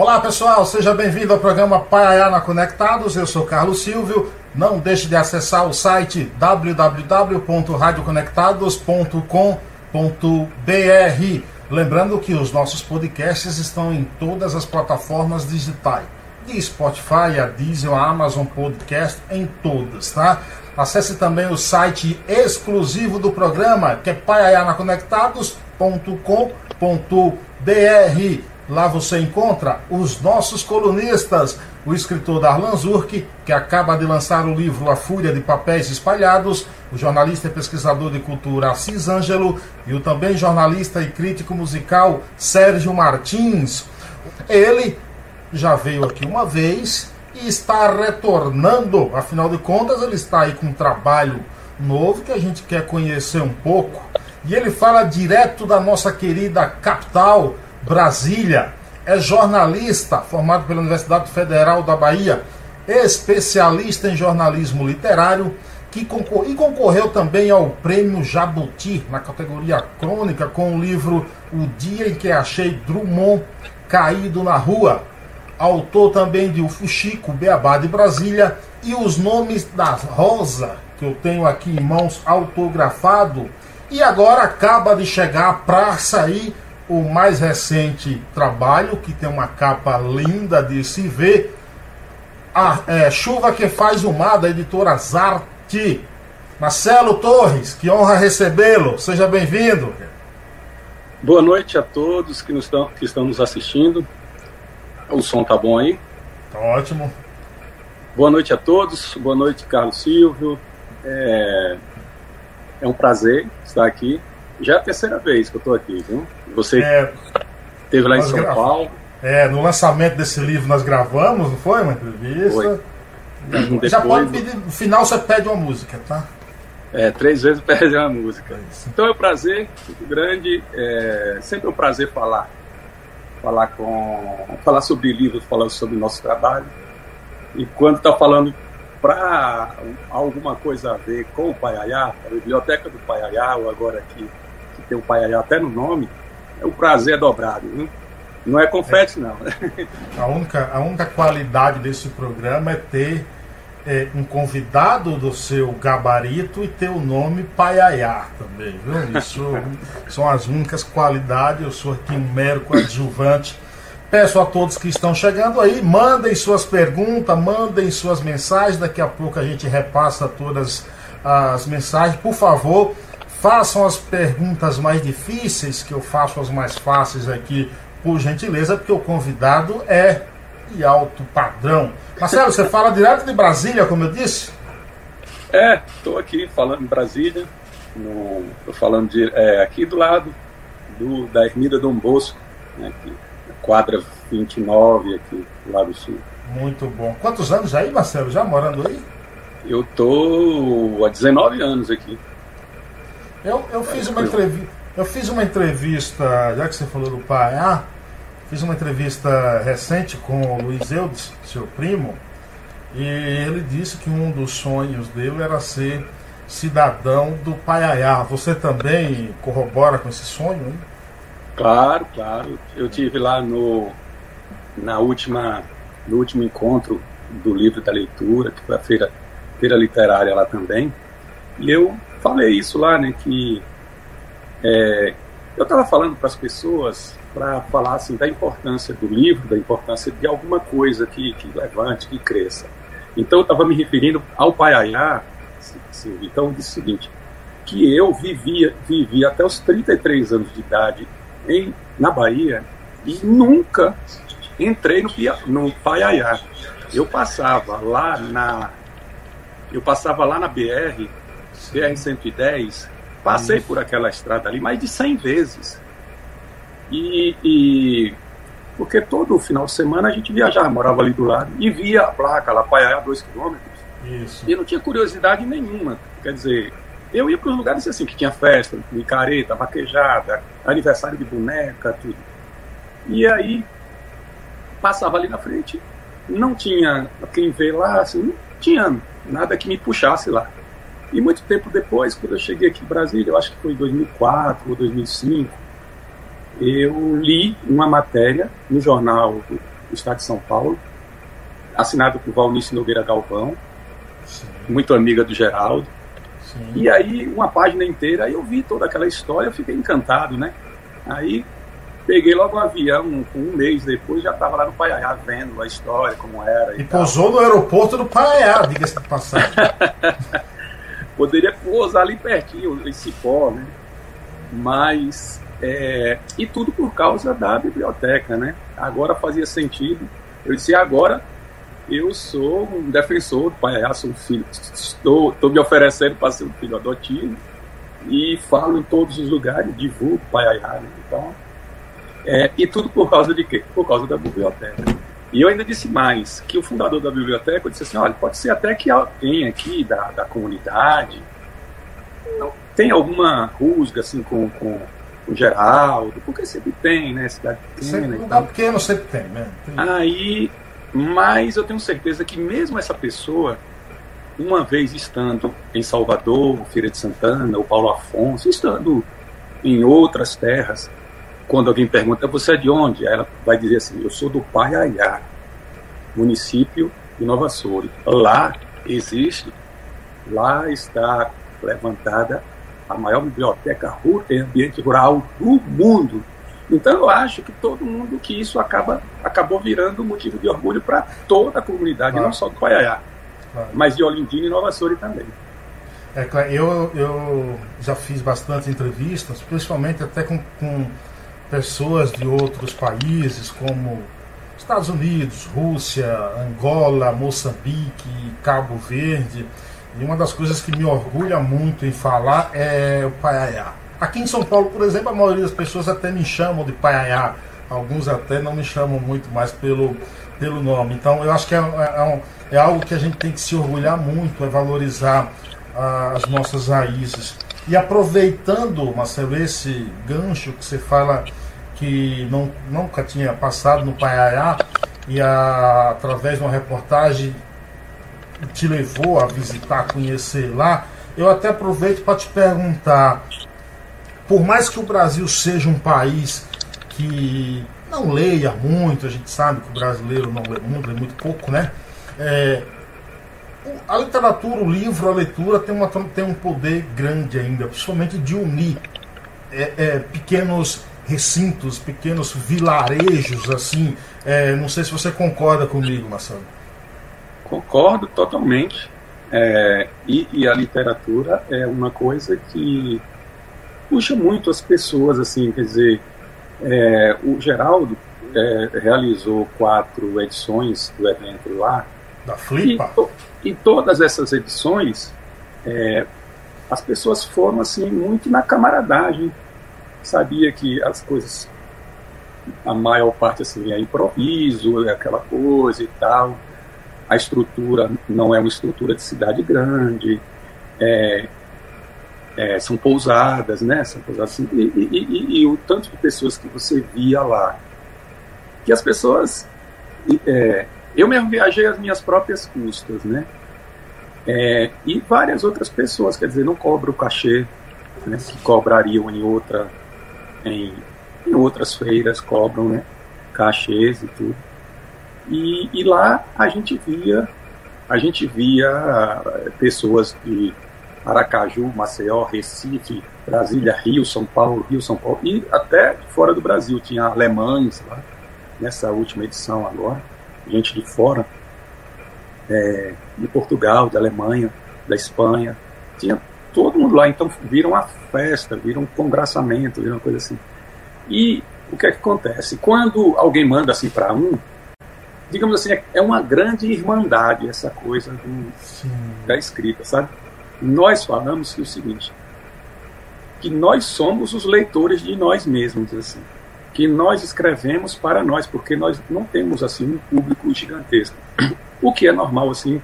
Olá pessoal, seja bem-vindo ao programa Paiaiana Conectados. Eu sou Carlos Silvio. Não deixe de acessar o site www.radioconectados.com.br. Lembrando que os nossos podcasts estão em todas as plataformas digitais. De Spotify, a Diesel, a Amazon Podcast, em todas, tá? Acesse também o site exclusivo do programa, que é paiaianaconectados.com.br. Lá você encontra os nossos colunistas, o escritor Darlan Zurk, que acaba de lançar o livro A Fúria de Papéis Espalhados, o jornalista e pesquisador de cultura Assis Ângelo e o também jornalista e crítico musical Sérgio Martins. Ele já veio aqui uma vez e está retornando, afinal de contas, ele está aí com um trabalho novo que a gente quer conhecer um pouco. E ele fala direto da nossa querida capital Brasília. É jornalista, formado pela Universidade Federal da Bahia, especialista em jornalismo literário, que concor e concorreu também ao Prêmio Jabuti na categoria crônica com o livro O Dia em que Achei Drummond Caído na Rua. Autor também de O Fuxico, Beabá de Brasília e Os Nomes da Rosa, que eu tenho aqui em mãos autografado. E agora acaba de chegar para sair o mais recente trabalho, que tem uma capa linda de se ver. A é, Chuva que faz o mar, da editora Zarte. Marcelo Torres, que honra recebê-lo. Seja bem-vindo. Boa noite a todos que, nos estão, que estão nos assistindo. O som tá bom aí? Tá ótimo. Boa noite a todos. Boa noite, Carlos Silvio. É, é um prazer estar aqui. Já é a terceira vez que eu estou aqui, viu? Você é, esteve lá em São. Paulo. É, no lançamento desse livro nós gravamos, não foi? Uma entrevista. Foi. Depois, Já pode pedir, no final você pede uma música, tá? É, três vezes pede uma música. É então é um prazer muito grande, é sempre um prazer falar. Falar com. falar sobre livros, falar sobre o nosso trabalho. E quando está falando para alguma coisa a ver com o Paiaiá, a biblioteca do Paiaiá, ou agora aqui, que tem o Paiaiá até no nome, o prazer é dobrado. Não é confete, é. não. A única, a única qualidade desse programa é ter é, um convidado do seu gabarito e ter o nome Paiaiá também, viu? Isso são as únicas qualidades. Eu sou aqui um mero coadjuvante. Peço a todos que estão chegando aí, mandem suas perguntas, mandem suas mensagens. Daqui a pouco a gente repassa todas as mensagens. Por favor, Façam as perguntas mais difíceis, que eu faço as mais fáceis aqui, por gentileza, porque o convidado é de alto padrão. Marcelo, você fala direto de Brasília, como eu disse? É, estou aqui falando em Brasília, estou falando de, é, aqui do lado do, da Ermida Dom Bosco, né, aqui, quadra 29, aqui do lado sul. Muito bom. Quantos anos aí, Marcelo? Já morando aí? Eu tô há 19 anos aqui. Eu, eu fiz uma entrevista. Eu fiz uma entrevista, já que você falou do pai, ah, fiz uma entrevista recente com o Luiz Eudes, seu primo, e ele disse que um dos sonhos dele era ser cidadão do Paiaiá. Você também corrobora com esse sonho? Hein? Claro, claro. Eu tive lá no na última no último encontro do livro da leitura, que foi a feira feira literária lá também. E eu falei isso lá, né, que é, eu estava falando para as pessoas para falar assim da importância do livro, da importância de alguma coisa que, que levante, que cresça. Então eu estava me referindo ao Paiaiá, então eu disse o seguinte, que eu vivia, vivia até os 33 anos de idade em, na Bahia e nunca entrei no, no Paiaiá. Eu passava lá na eu passava lá na BR BR-110, passei Isso. por aquela estrada ali mais de 100 vezes. E, e, porque todo final de semana a gente viajava, morava ali do lado, e via a placa lá, Paiaiá, 2 quilômetros. E não tinha curiosidade nenhuma. Quer dizer, eu ia para os lugares assim, que tinha festa, micareta, vaquejada, aniversário de boneca, tudo. E aí, passava ali na frente, não tinha quem vê lá, assim, não tinha nada que me puxasse lá. E muito tempo depois, quando eu cheguei aqui em Brasília, eu acho que foi em 2004 ou 2005, eu li uma matéria no jornal do estado de São Paulo, assinado por Valnício Nogueira Galvão, Sim. muito amiga do Geraldo. Sim. E aí, uma página inteira, aí eu vi toda aquela história, eu fiquei encantado, né? Aí peguei logo um avião, um, um mês depois já estava lá no Paiaiá vendo a história, como era. E, e pousou no aeroporto do Paiaiá, diga-se de passagem. Poderia pousar ali pertinho, em Cipó, né? Mas. É, e tudo por causa da biblioteca, né? Agora fazia sentido. Eu disse, agora eu sou um defensor do Paiaiá, sou um filho. Estou, estou me oferecendo para ser um filho adotivo e falo em todos os lugares, divulgo o Paiaiá. Né? Então, é, e tudo por causa de quê? Por causa da biblioteca. E eu ainda disse mais, que o fundador da biblioteca disse assim, olha, pode ser até que alguém aqui da, da comunidade não tem alguma rusga assim com, com o Geraldo, porque sempre tem, né? Cidade pequena. Sempre, lugar pequeno sempre tem, né? Tem. Aí, mas eu tenho certeza que mesmo essa pessoa, uma vez estando em Salvador, Feira de Santana, ou Paulo Afonso, estando em outras terras, quando alguém pergunta, você é de onde? Ela vai dizer assim, eu sou do Paiaiá, município de Nova Soure. Lá existe, lá está levantada a maior biblioteca em ambiente rural do mundo. Então eu acho que todo mundo que isso acaba acabou virando motivo de orgulho para toda a comunidade, claro. não só do Paiaiá, claro. mas de Olindina e Nova Soure também. É, eu, eu já fiz bastante entrevistas, principalmente até com, com pessoas de outros países, como Estados Unidos, Rússia, Angola, Moçambique, Cabo Verde. E uma das coisas que me orgulha muito em falar é o Paiaiá. Aqui em São Paulo, por exemplo, a maioria das pessoas até me chamam de Paiaiá. Alguns até não me chamam muito mais pelo, pelo nome. Então, eu acho que é, é, um, é algo que a gente tem que se orgulhar muito, é valorizar ah, as nossas raízes. E aproveitando, Marcelo, esse gancho que você fala que não, nunca tinha passado no Paiaiá e a, através de uma reportagem te levou a visitar, conhecer lá, eu até aproveito para te perguntar, por mais que o Brasil seja um país que não leia muito, a gente sabe que o brasileiro não lê muito, lê muito pouco, né? É, a literatura, o livro, a leitura tem, uma, tem um poder grande ainda, principalmente de unir é, é, pequenos recintos, pequenos vilarejos, assim. É, não sei se você concorda comigo, Marcelo. Concordo totalmente. É, e, e, a literatura é uma coisa que puxa muito as pessoas, assim, quer dizer, é, o Geraldo é, realizou quatro edições do evento lá, da Flipa? E, todas essas edições, é, as pessoas foram assim muito na camaradagem. Sabia que as coisas, a maior parte assim é improviso, é aquela coisa e tal. A estrutura não é uma estrutura de cidade grande. É, é, são pousadas, né? São pousadas assim, e, e, e, e, o tanto de pessoas que você via lá, que as pessoas é, eu mesmo viajei as minhas próprias custas, né? É, e várias outras pessoas, quer dizer, não cobro o cachê né, que cobrariam em outra em, em outras feiras, cobram né, cachês e tudo. E, e lá a gente via a gente via eh, pessoas de Aracaju, Maceió, Recife, Brasília, Rio, São Paulo, Rio, São Paulo, e até fora do Brasil, tinha alemães lá, nessa última edição agora gente de fora, é, de Portugal, da Alemanha, da Espanha, tinha todo mundo lá, então viram a festa, viram um congraçamento, viram uma coisa assim. E o que é que acontece? Quando alguém manda assim para um, digamos assim, é uma grande irmandade essa coisa do, da escrita, sabe? Nós falamos que é o seguinte, que nós somos os leitores de nós mesmos, assim que nós escrevemos para nós, porque nós não temos assim um público gigantesco. O que é normal assim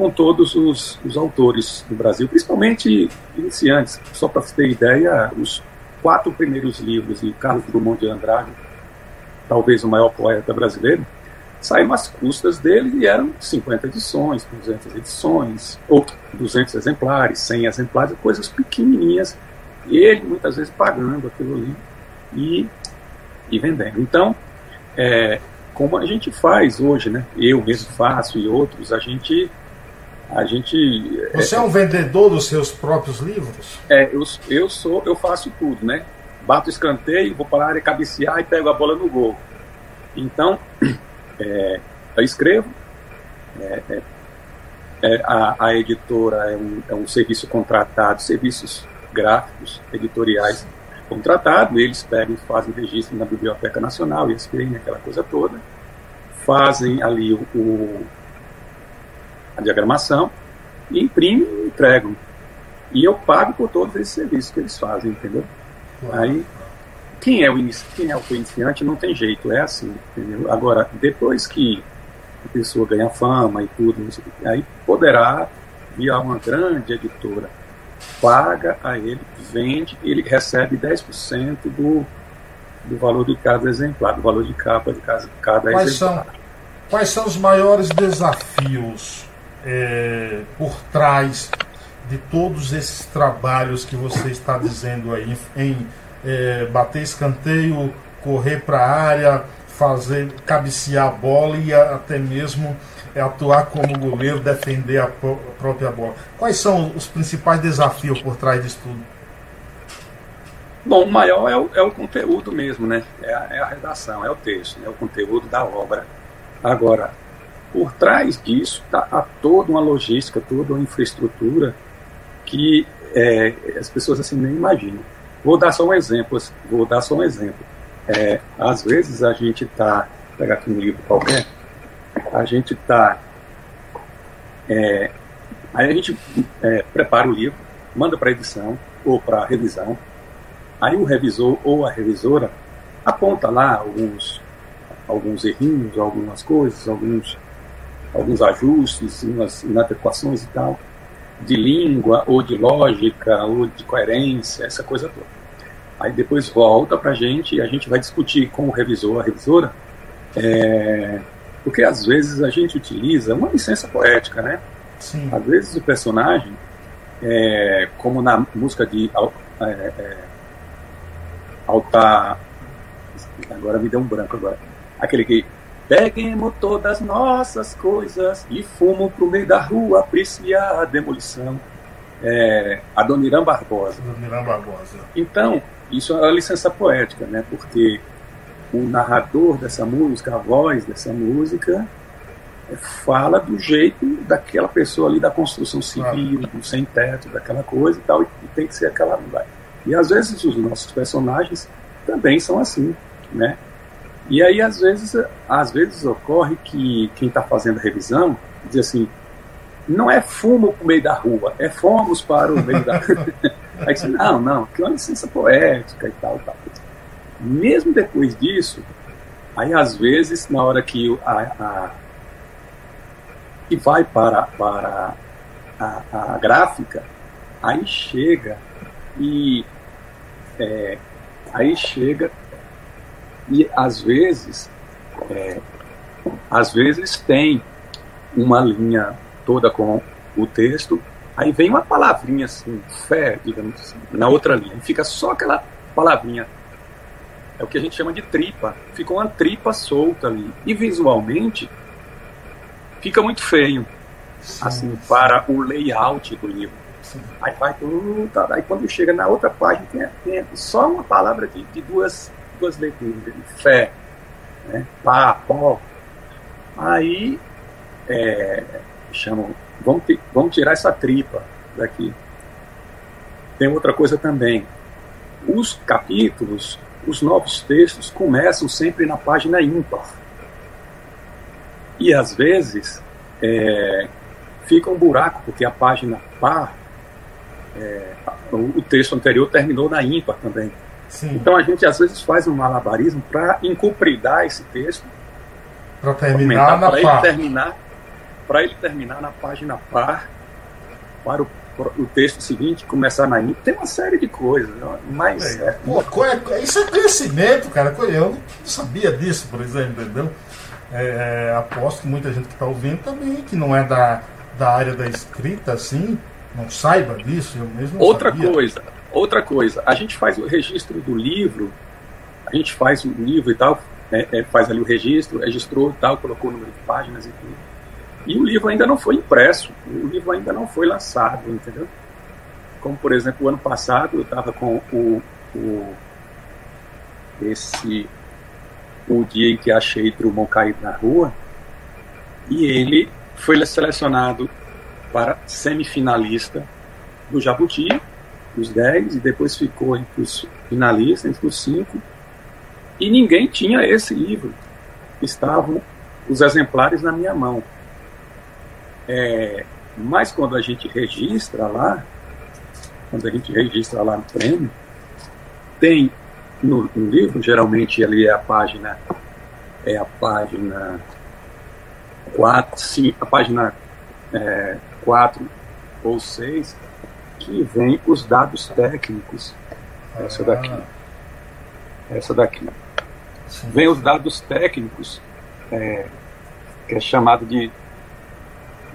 com todos os, os autores do Brasil, principalmente iniciantes. Só para você ter ideia, os quatro primeiros livros de Carlos Drummond de Andrade, talvez o maior poeta brasileiro, saíram às custas dele e eram 50 edições, 200 edições, ou 200 exemplares, 100 exemplares, coisas pequenininhas. E ele muitas vezes pagando aquilo ali. E e vendendo. Então, é, como a gente faz hoje, né? Eu mesmo faço e outros, a gente a gente Você é, é um vendedor dos seus próprios livros? É, eu, eu sou, eu faço tudo, né? Bato escanteio, vou para a área cabecear e pego a bola no gol. Então, é, eu escrevo, é, é, é, a, a, editora é um, é um serviço contratado, serviços gráficos, editoriais contratado, eles pegam e fazem registro na Biblioteca Nacional, ISPN, aquela coisa toda, fazem ali o, o a diagramação, e imprimem e entregam. E eu pago por todos esses serviços que eles fazem, entendeu? Aí, quem é o quem é o iniciante não tem jeito, é assim, entendeu? Agora, depois que a pessoa ganha fama e tudo, aí poderá vir a uma grande editora paga a ele, vende, ele recebe 10% do, do valor de cada exemplar, do valor de capa de cada, cada quais exemplar. São, quais são os maiores desafios é, por trás de todos esses trabalhos que você está dizendo aí, em, é, bater escanteio, correr para a área, fazer cabecear a bola e até mesmo é atuar como goleiro, defender a própria bola. Quais são os principais desafios por trás disso tudo? Bom, o maior é o, é o conteúdo mesmo, né? É a, é a, redação, é o texto, é o conteúdo da obra. Agora, por trás disso está toda uma logística, toda uma infraestrutura que é, as pessoas assim nem imaginam. Vou dar só um exemplo. Vou dar só um exemplo. É, às vezes a gente está, pegar aqui um livro qualquer, a gente está. É, aí a gente é, prepara o livro, manda para edição ou para revisão. Aí o revisor ou a revisora aponta lá alguns, alguns errinhos, algumas coisas, alguns, alguns ajustes, umas inadequações e tal, de língua, ou de lógica, ou de coerência, essa coisa toda. Aí depois volta para a gente e a gente vai discutir com o revisor, a revisora, é, porque às vezes a gente utiliza uma licença poética, né? Sim. Às vezes o personagem, é, como na música de é, é, Alta. Agora me deu um branco agora. Aquele que. Peguemos todas nossas coisas e fumo pro meio da rua apreciar a demolição. É, Adoniran Barbosa. Adoniran Barbosa. Então, isso é a licença poética, né? Porque o narrador dessa música, a voz dessa música, é, fala do jeito daquela pessoa ali da construção civil, do sem teto, daquela coisa e tal, e tem que ser aquela linguagem. E às vezes os nossos personagens também são assim, né? E aí às vezes, às vezes ocorre que quem está fazendo a revisão diz assim, não é fumo para o meio da rua, é fomos para o meio da rua. aí diz, não, não, que é uma licença poética e tal, tal. Mesmo depois disso, aí às vezes, na hora que a, a que vai para, para a, a gráfica, aí chega e é, aí chega e às vezes é, às vezes tem uma linha toda com o texto, aí vem uma palavrinha assim, fé, digamos assim, na outra linha, e fica só aquela palavrinha é o que a gente chama de tripa. Fica uma tripa solta ali. E visualmente fica muito feio. Sim, assim, sim. para o layout do livro. Sim. Aí vai tudo. Tá, aí quando chega na outra página, tem, tem só uma palavra de, de duas, duas leituras, fé, né? pá, pó. Aí é, chamam, vamos, vamos tirar essa tripa daqui. Tem outra coisa também. Os capítulos os novos textos começam sempre na página ímpar. E às vezes é, fica um buraco, porque a página par, é, o texto anterior terminou na ímpar também. Sim. Então a gente às vezes faz um malabarismo para encupridar esse texto. Para terminar na par. Ele terminar, para ele terminar na página par, para o o texto seguinte começar na índia. Tem uma série de coisas, mas. É, pô, é, isso é conhecimento, cara. Eu não sabia disso, por exemplo, entendeu? É, é, aposto que muita gente que está ouvindo também, que não é da, da área da escrita, assim, não saiba disso. Eu mesmo outra sabia. coisa, outra coisa. A gente faz o registro do livro, a gente faz o livro e tal, é, é, faz ali o registro, registrou tal, colocou o número de páginas e tudo. E o livro ainda não foi impresso, o livro ainda não foi lançado, entendeu? Como, por exemplo, o ano passado eu estava com o, o, esse o dia em que achei Drummond caído na rua e ele foi selecionado para semifinalista do Jabuti, os 10, e depois ficou entre os finalistas, entre os 5, e ninguém tinha esse livro. Estavam os exemplares na minha mão. É, mas quando a gente registra lá, quando a gente registra lá no prêmio, tem no, no livro, geralmente ali é a página, é a página 4, sim, a página é, 4 ou 6, que vem os dados técnicos. Essa daqui. Essa daqui. Vem os dados técnicos, é, que é chamado de,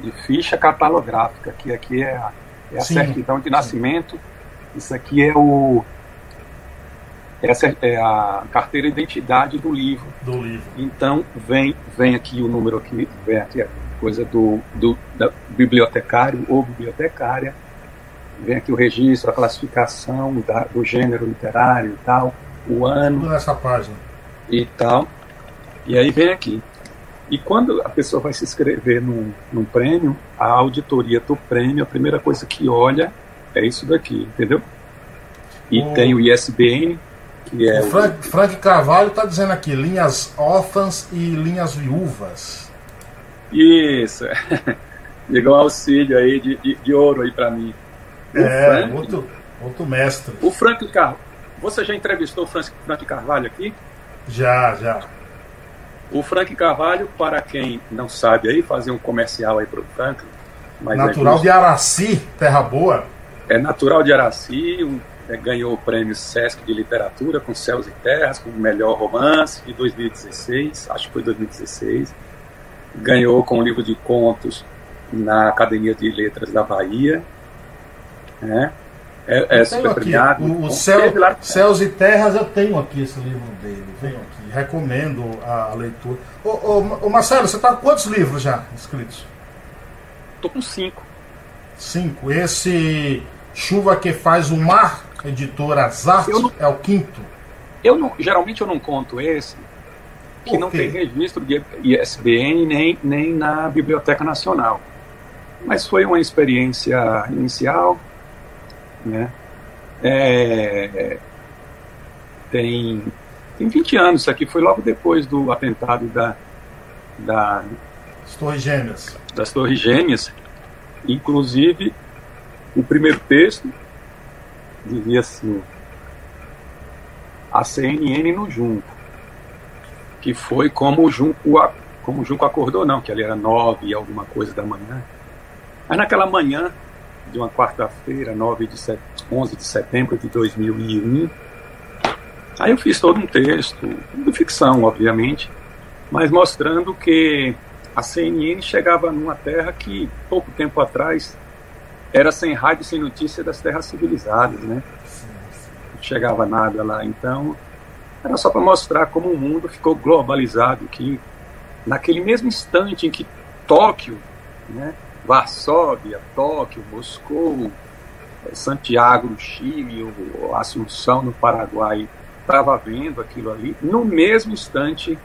de ficha catalográfica, que aqui é a, é a certidão de nascimento. Isso aqui é o essa é a carteira de identidade do livro. Do livro. Então vem vem aqui o número aqui, vem aqui a coisa do, do da bibliotecário ou bibliotecária. Vem aqui o registro, a classificação da, do gênero literário e tal, o ano. Tudo nessa página. E tal. E aí vem aqui. E quando a pessoa vai se inscrever num, num prêmio, a auditoria do prêmio, a primeira coisa que olha é isso daqui, entendeu? E o... tem o ISBN, que é o Frank, o... Frank Carvalho está dizendo aqui, linhas órfãs e linhas viúvas. Isso. Chegou um auxílio aí de, de, de ouro aí para mim. O é, Frank, muito, muito mestre. O Frank Carvalho. Você já entrevistou o Frank, Frank Carvalho aqui? Já, já. O Frank Carvalho, para quem não sabe aí, fazer um comercial aí para o Frank. natural é de Araci, Terra Boa. É natural de Araci, um, é, ganhou o prêmio Sesc de Literatura com Céus e Terras, como melhor romance de 2016, acho que foi 2016. Ganhou com o livro de contos na Academia de Letras da Bahia. Né? É, é super premiado. O, o Céu, Céus e Terras, eu tenho aqui esse livro dele. Venho aqui, recomendo a, a leitura. Ô, ô, ô, Marcelo, você está com quantos livros já escritos? Estou com cinco. Cinco. Esse Chuva que faz o mar, editora Zart, não, é o quinto. Eu não, geralmente eu não conto esse, que não tem registro de ISBN nem, nem na Biblioteca Nacional. Mas foi uma experiência inicial né? É, tem, tem 20 anos, isso aqui foi logo depois do atentado da, da, das Torres Gêmeas. Das Torres Gêmeas. Inclusive, o primeiro texto dizia assim: a CNN no Junco, que foi como o Junco, como o Junco acordou, não, que ali era nove e alguma coisa da manhã. Mas naquela manhã de uma quarta-feira, 9 de set... 11 de setembro de 2001. Aí eu fiz todo um texto, de ficção, obviamente, mas mostrando que a CNN chegava numa terra que, pouco tempo atrás, era sem rádio, sem notícia das terras civilizadas, né? Não chegava nada lá. Então, era só para mostrar como o mundo ficou globalizado, que naquele mesmo instante em que Tóquio, né, Varsóvia, Tóquio, Moscou, eh, Santiago Chile, Assunção no Paraguai, estava vendo aquilo ali, no mesmo instante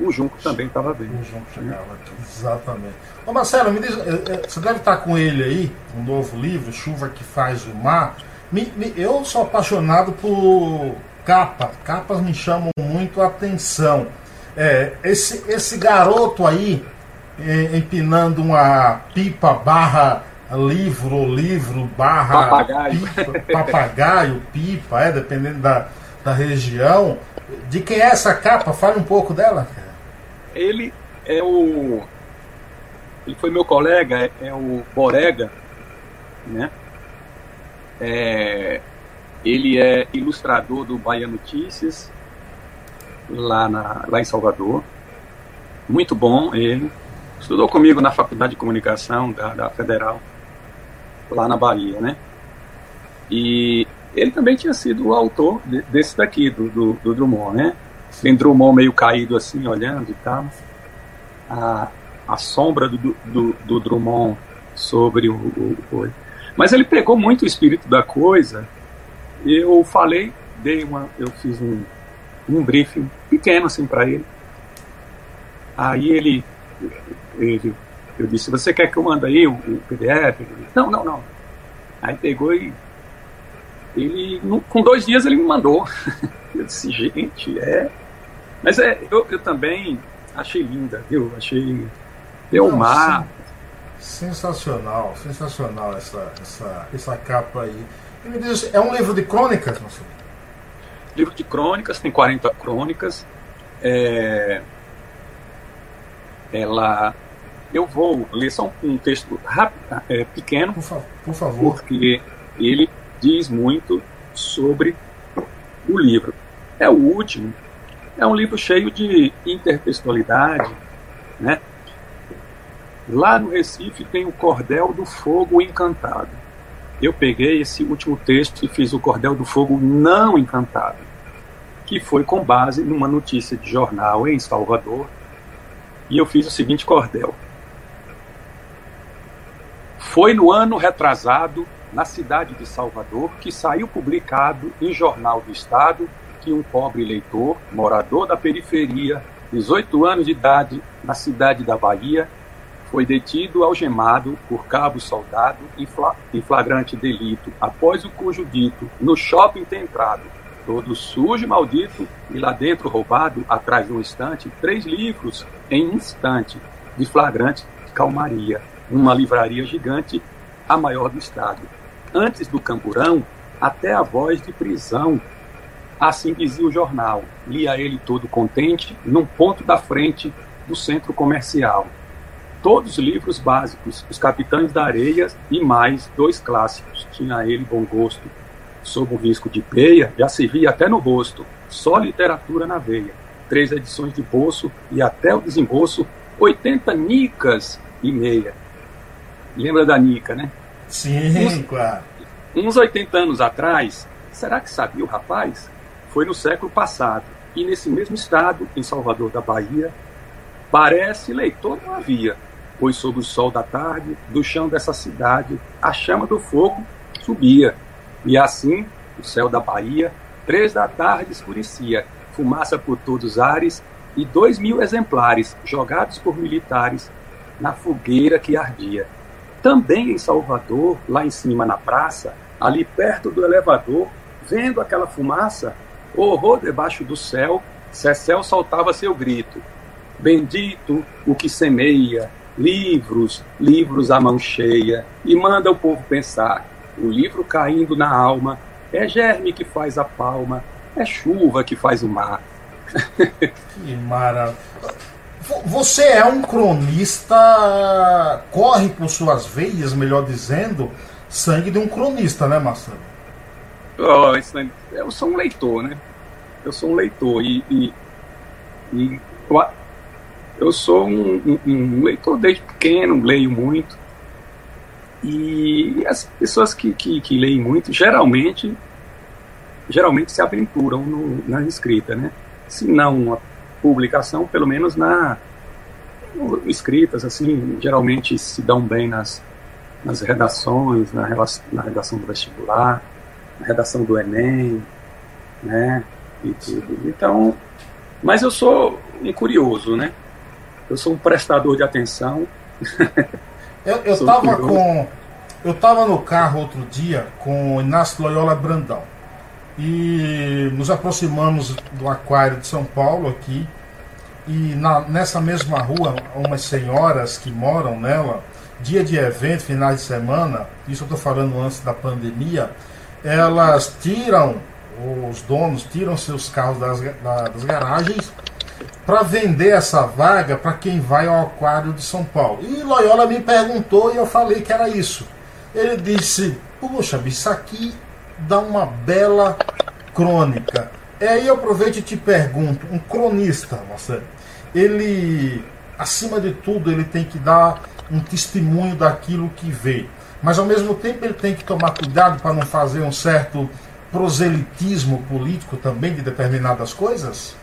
o Junco também estava vendo. O Junco chegava exatamente. Ô Marcelo, me diz, eh, eh, você deve estar com ele aí, um novo livro, Chuva que Faz o Mar. Me, me, eu sou apaixonado por capa, capas me chamam muito a atenção. É, esse, esse garoto aí, empinando uma pipa barra livro, livro barra papagaio, pipa, papagaio, pipa, é, dependendo da, da região. De quem é essa capa? Fale um pouco dela. Ele é o. Ele foi meu colega, é, é o Borega, né? É, ele é ilustrador do Bahia Notícias, lá, na, lá em Salvador. Muito bom ele estudou comigo na Faculdade de Comunicação da, da Federal, lá na Bahia, né? E ele também tinha sido o autor de, desse daqui, do, do, do, Drummond, né? Tem Drummond meio caído assim, olhando e tal. A, a sombra do, do, do Drummond sobre o, o, o. Mas ele pegou muito o espírito da coisa. Eu falei, dei uma. Eu fiz um, um briefing pequeno assim para ele. Aí ele, ele. Eu disse, você quer que eu mande aí o, o PDF? não, não, não. Aí pegou e ele, com dois dias ele me mandou. Eu disse, gente, é. Mas é, eu, eu também achei linda, viu? Achei. Deu mar. Sensacional, sensacional essa, essa, essa capa aí. E me diz, é um livro de crônicas, não sei? Livro de crônicas, tem 40 crônicas. É, ela. Eu vou ler só um texto rápido, é, pequeno. Por, fa por favor. Porque ele diz muito sobre o livro. É o último, é um livro cheio de intertextualidade, né? Lá no Recife tem o Cordel do Fogo Encantado. Eu peguei esse último texto e fiz o Cordel do Fogo Não Encantado, que foi com base numa notícia de jornal em Salvador, e eu fiz o seguinte cordel. Foi no ano retrasado na cidade de Salvador, que saiu publicado em Jornal do Estado que um pobre leitor, morador da periferia, 18 anos de idade, na cidade da Bahia, foi detido algemado por cabo soldado em flagrante delito, após o cujo dito, no shopping tem entrado, todo sujo e maldito, e lá dentro roubado, atrás de um estante, três livros em instante, de flagrante calmaria, numa livraria gigante, a maior do estado antes do camburão, até a voz de prisão. Assim dizia o jornal. Lia ele todo contente, num ponto da frente do centro comercial. Todos livros básicos, Os Capitães da Areia e mais dois clássicos. Tinha ele bom gosto. Sob o risco de peia, já se via até no rosto. Só literatura na veia. Três edições de bolso e até o desembolso, 80 nicas e meia. Lembra da nica, né? Sim, uns, claro. Uns 80 anos atrás, será que sabia o rapaz? Foi no século passado. E nesse mesmo estado, em Salvador da Bahia, parece leitor não havia, pois sob o sol da tarde, do chão dessa cidade, a chama do fogo subia. E assim, o céu da Bahia, três da tarde escurecia, fumaça por todos os ares e dois mil exemplares jogados por militares na fogueira que ardia. Também em Salvador, lá em cima na praça, ali perto do elevador, vendo aquela fumaça, horror debaixo do céu, Cecel soltava seu grito: Bendito o que semeia, livros, livros à mão cheia, e manda o povo pensar: o livro caindo na alma, é germe que faz a palma, é chuva que faz o mar. que maravilha. Você é um cronista, corre por suas veias, melhor dizendo, sangue de um cronista, né, Marcelo? Eu sou um leitor, né? Eu sou um leitor e, e, e eu sou um, um, um, leitor desde pequeno, leio muito. E as pessoas que, que, que leem muito, geralmente, geralmente se aventuram no, na escrita, né? Se não publicação, pelo menos na escritas, assim, geralmente se dão bem nas, nas redações, na, na redação do vestibular, na redação do Enem, né, e tudo. Então, mas eu sou um curioso, né? Eu sou um prestador de atenção. eu, eu tava com eu tava no carro outro dia com o Inácio Loyola Brandão e nos aproximamos do aquário de São Paulo aqui. E na, nessa mesma rua umas senhoras que moram nela dia de evento finais de semana isso eu estou falando antes da pandemia elas tiram os donos tiram seus carros das, das garagens para vender essa vaga para quem vai ao aquário de São Paulo. E Loyola me perguntou e eu falei que era isso. Ele disse poxa isso aqui dá uma bela crônica. É aí eu aproveito e te pergunto, um cronista, Marcelo, ele, acima de tudo, ele tem que dar um testemunho daquilo que vê. Mas ao mesmo tempo ele tem que tomar cuidado para não fazer um certo proselitismo político também de determinadas coisas?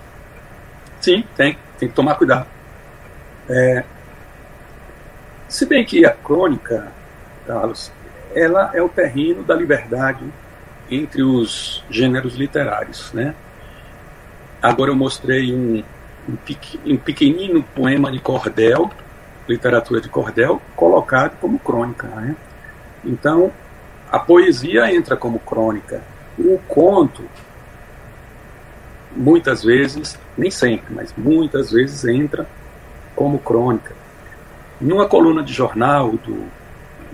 Sim, tem, tem que tomar cuidado. É, se bem que a crônica, Carlos, ela é o terreno da liberdade entre os gêneros literários, né? Agora eu mostrei um, um, pequenino poema de cordel, literatura de cordel, colocado como crônica, né? Então, a poesia entra como crônica. O conto, muitas vezes, nem sempre, mas muitas vezes entra como crônica. Numa coluna de jornal, do,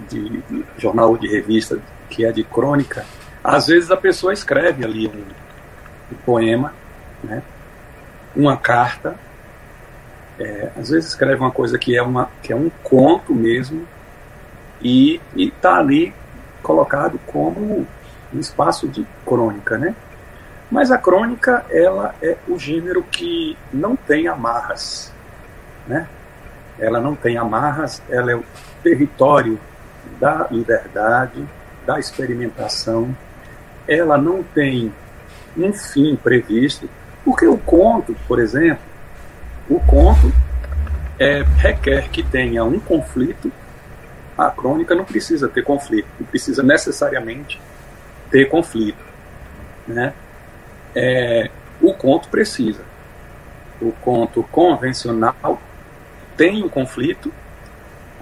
de, de jornal de revista que é de crônica, às vezes a pessoa escreve ali um, um poema, né, uma carta, é, às vezes escreve uma coisa que é, uma, que é um conto mesmo, e está ali colocado como um espaço de crônica, né? Mas a crônica, ela é o gênero que não tem amarras, né? Ela não tem amarras, ela é o território da liberdade, da experimentação. Ela não tem um fim previsto, porque o conto, por exemplo, o conto é, requer que tenha um conflito. A crônica não precisa ter conflito, não precisa necessariamente ter conflito, né? é, o conto precisa. O conto convencional tem um conflito,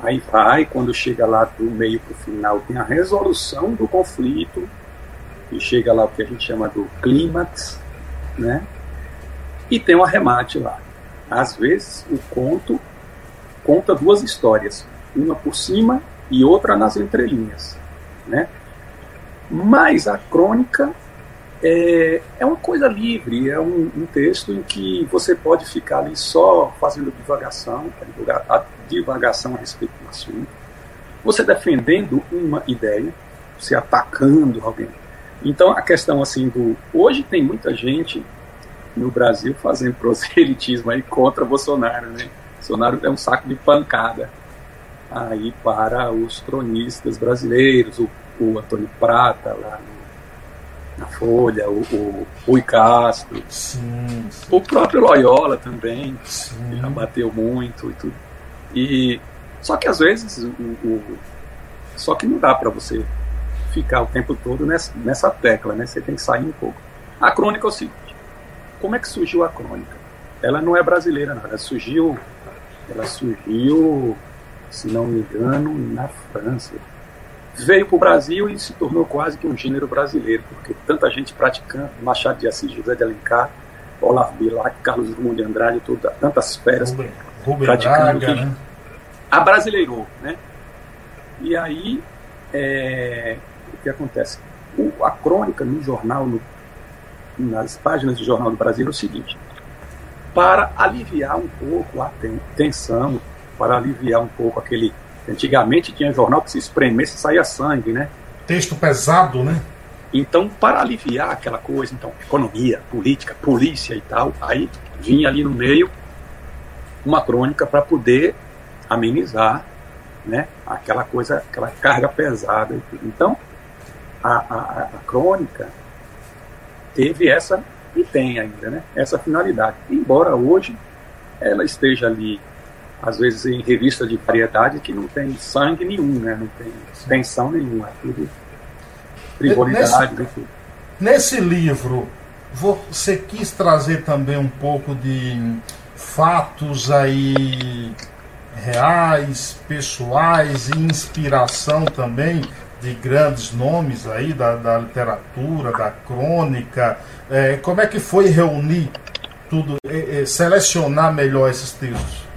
aí vai, quando chega lá do meio para o final, tem a resolução do conflito, e chega lá o que a gente chama do clímax, né? E tem um arremate lá. Às vezes o conto conta duas histórias, uma por cima e outra nas entrelinhas, né? Mas a crônica é, é uma coisa livre, é um, um, texto em que você pode ficar ali só fazendo divagação, a divagação a respeito do assunto, você defendendo uma ideia, você atacando alguém. Então a questão assim do. Hoje tem muita gente no Brasil fazendo proselitismo aí contra Bolsonaro, né? Bolsonaro é um saco de pancada aí para os cronistas brasileiros, o, o Antônio Prata lá no na Folha, o, o Rui Castro, sim, sim. o próprio Loyola também, sim. já bateu muito e tudo. E só que às vezes o, o só que não dá para você ficar o tempo todo nessa, nessa tecla, né? Você tem que sair um pouco. A crônica é o seguinte: como é que surgiu a crônica? Ela não é brasileira, não. Ela surgiu, ela surgiu, se não me engano, na França veio para o Brasil e se tornou quase que um gênero brasileiro, porque tanta gente praticando, Machado de Assis, José de Alencar, Olavo Bilac, Carlos Drummond de Andrade, toda, tantas feras Rubem, Rubem praticando, Braga, né? abrasileirou, né? E aí, é, o que acontece? O, a crônica no jornal, no, nas páginas do Jornal do Brasil é o seguinte, para aliviar um pouco a tensão, para aliviar um pouco aquele Antigamente tinha jornal que se espremesse saía sangue, né? Texto pesado, né? Então, para aliviar aquela coisa, então, economia, política, polícia e tal, aí vinha ali no meio uma crônica para poder amenizar, né? Aquela coisa, aquela carga pesada. Então, a, a, a crônica teve essa e tem ainda, né? Essa finalidade. Embora hoje ela esteja ali às vezes em revista de variedade que não tem sangue nenhum, né? não tem tensão nenhuma, é tudo frivolidade. Nesse, nesse livro, você quis trazer também um pouco de fatos aí reais, pessoais e inspiração também de grandes nomes aí da, da literatura, da crônica. É, como é que foi reunir tudo, é, é, selecionar melhor esses textos?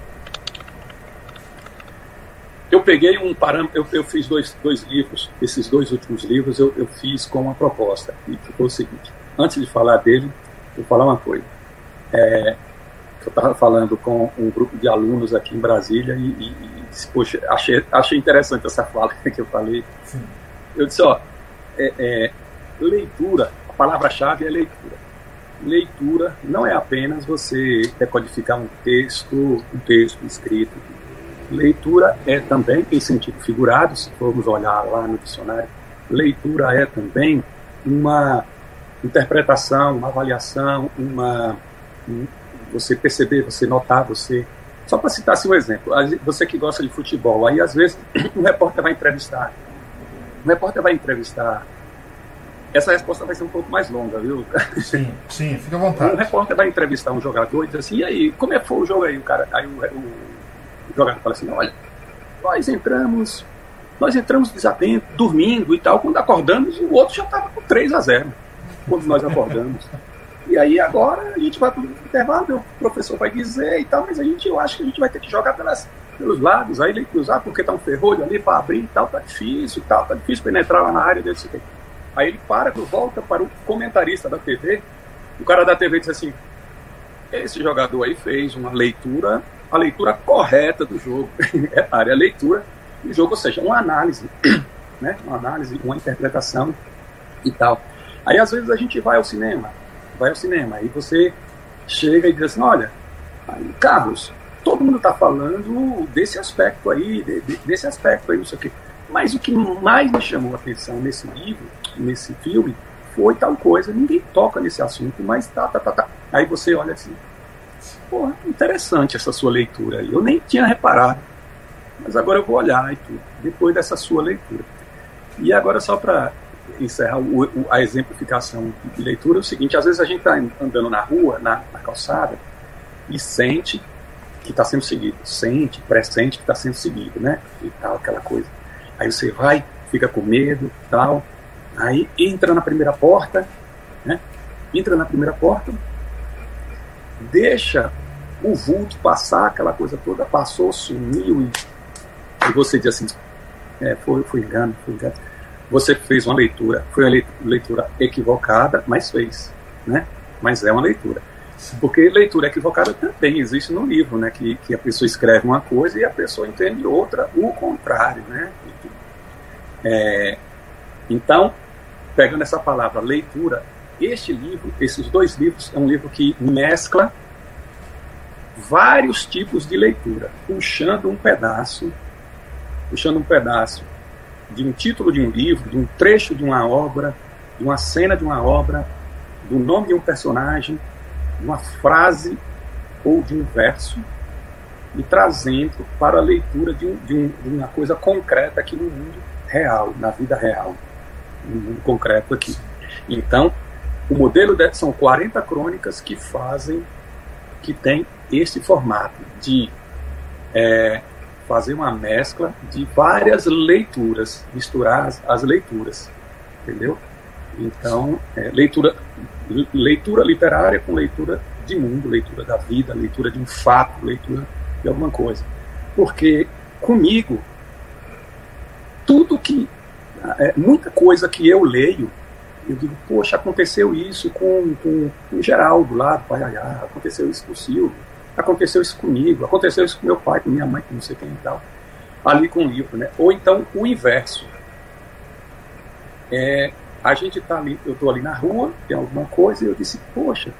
Eu peguei um parâmetro, eu, eu, fiz dois, dois livros, esses dois últimos livros eu, eu fiz com uma proposta, e ficou o seguinte: antes de falar dele, vou falar uma coisa. É, eu estava falando com um grupo de alunos aqui em Brasília e, e, e poxa, achei, achei interessante essa fala que eu falei. Sim. Eu disse: ó, é, é, leitura, a palavra-chave é leitura. Leitura não é apenas você decodificar um texto, um texto escrito, Leitura é também, em sentido figurado, se formos olhar lá no dicionário, leitura é também uma interpretação, uma avaliação, uma você perceber, você notar, você. Só para citar assim um exemplo, você que gosta de futebol, aí às vezes um repórter vai entrevistar. Um repórter vai entrevistar. Essa resposta vai ser um pouco mais longa, viu? Sim, sim, fica à vontade. Um repórter vai entrevistar um jogador e diz assim: e aí, como é que foi o jogo aí? O cara, aí o, o, jogador fala assim: olha, nós entramos, nós entramos desatento, dormindo e tal. Quando acordamos, o outro já estava com 3 a 0 quando nós acordamos. E aí agora a gente vai para o intervalo, o professor vai dizer e tal, mas a gente, eu acho que a gente vai ter que jogar pelas, pelos lados, aí ele cruzar, porque tá um ferrolho ali para abrir e tal, tá difícil e tal, tá difícil penetrar lá na área desse Aí ele para, volta para o comentarista da TV, o cara da TV diz assim, esse jogador aí fez uma leitura, a leitura correta do jogo, é a área leitura do jogo, ou seja, uma análise, né? uma análise, uma interpretação e tal. Aí às vezes a gente vai ao cinema, vai ao cinema, aí você chega e diz assim, olha, Carlos, todo mundo está falando desse aspecto aí, de, de, desse aspecto aí, não sei o quê. Mas o que mais me chamou a atenção nesse livro, nesse filme, foi tal coisa, ninguém toca nesse assunto, mas tá, tá, tá, tá. Aí você olha assim, pô, interessante essa sua leitura aí. Eu nem tinha reparado, mas agora eu vou olhar e tudo, depois dessa sua leitura. E agora só para encerrar o, o, a exemplificação de leitura é o seguinte: às vezes a gente está andando na rua, na, na calçada, e sente que está sendo seguido, sente, pressente que está sendo seguido, né? E tal, aquela coisa. Aí você vai, fica com medo, tal. Aí entra na primeira porta, né? Entra na primeira porta, deixa o vulto passar, aquela coisa toda, passou, sumiu, e, e você diz assim: é, foi, foi engano, foi engano você fez uma leitura, foi uma leitura equivocada, mas fez, né? Mas é uma leitura. Porque leitura equivocada também existe no livro, né? Que, que a pessoa escreve uma coisa e a pessoa entende outra, o contrário, né? É, então, pegando essa palavra leitura, este livro, esses dois livros, é um livro que mescla vários tipos de leitura, puxando um pedaço, puxando um pedaço de um título de um livro, de um trecho de uma obra, de uma cena de uma obra, do nome de um personagem, de uma frase ou de um verso, e trazendo para a leitura de, um, de, um, de uma coisa concreta aqui no mundo real, na vida real, no mundo concreto aqui. Então, o modelo de, são 40 crônicas que fazem, que tem esse formato de é, fazer uma mescla de várias leituras, misturar as, as leituras, entendeu? Então, é, leitura, leitura literária com leitura de mundo, leitura da vida, leitura de um fato, leitura de alguma coisa. Porque comigo, tudo que. É, muita coisa que eu leio, eu digo, poxa, aconteceu isso com, com, com Geraldo lá do Paiaiá, aconteceu isso com o Silvio, Aconteceu isso comigo, aconteceu isso com meu pai, com minha mãe, com não sei quem e tal. Ali com o livro, né? Ou então o inverso. É, a gente tá ali, eu estou ali na rua, tem alguma coisa, e eu disse, poxa,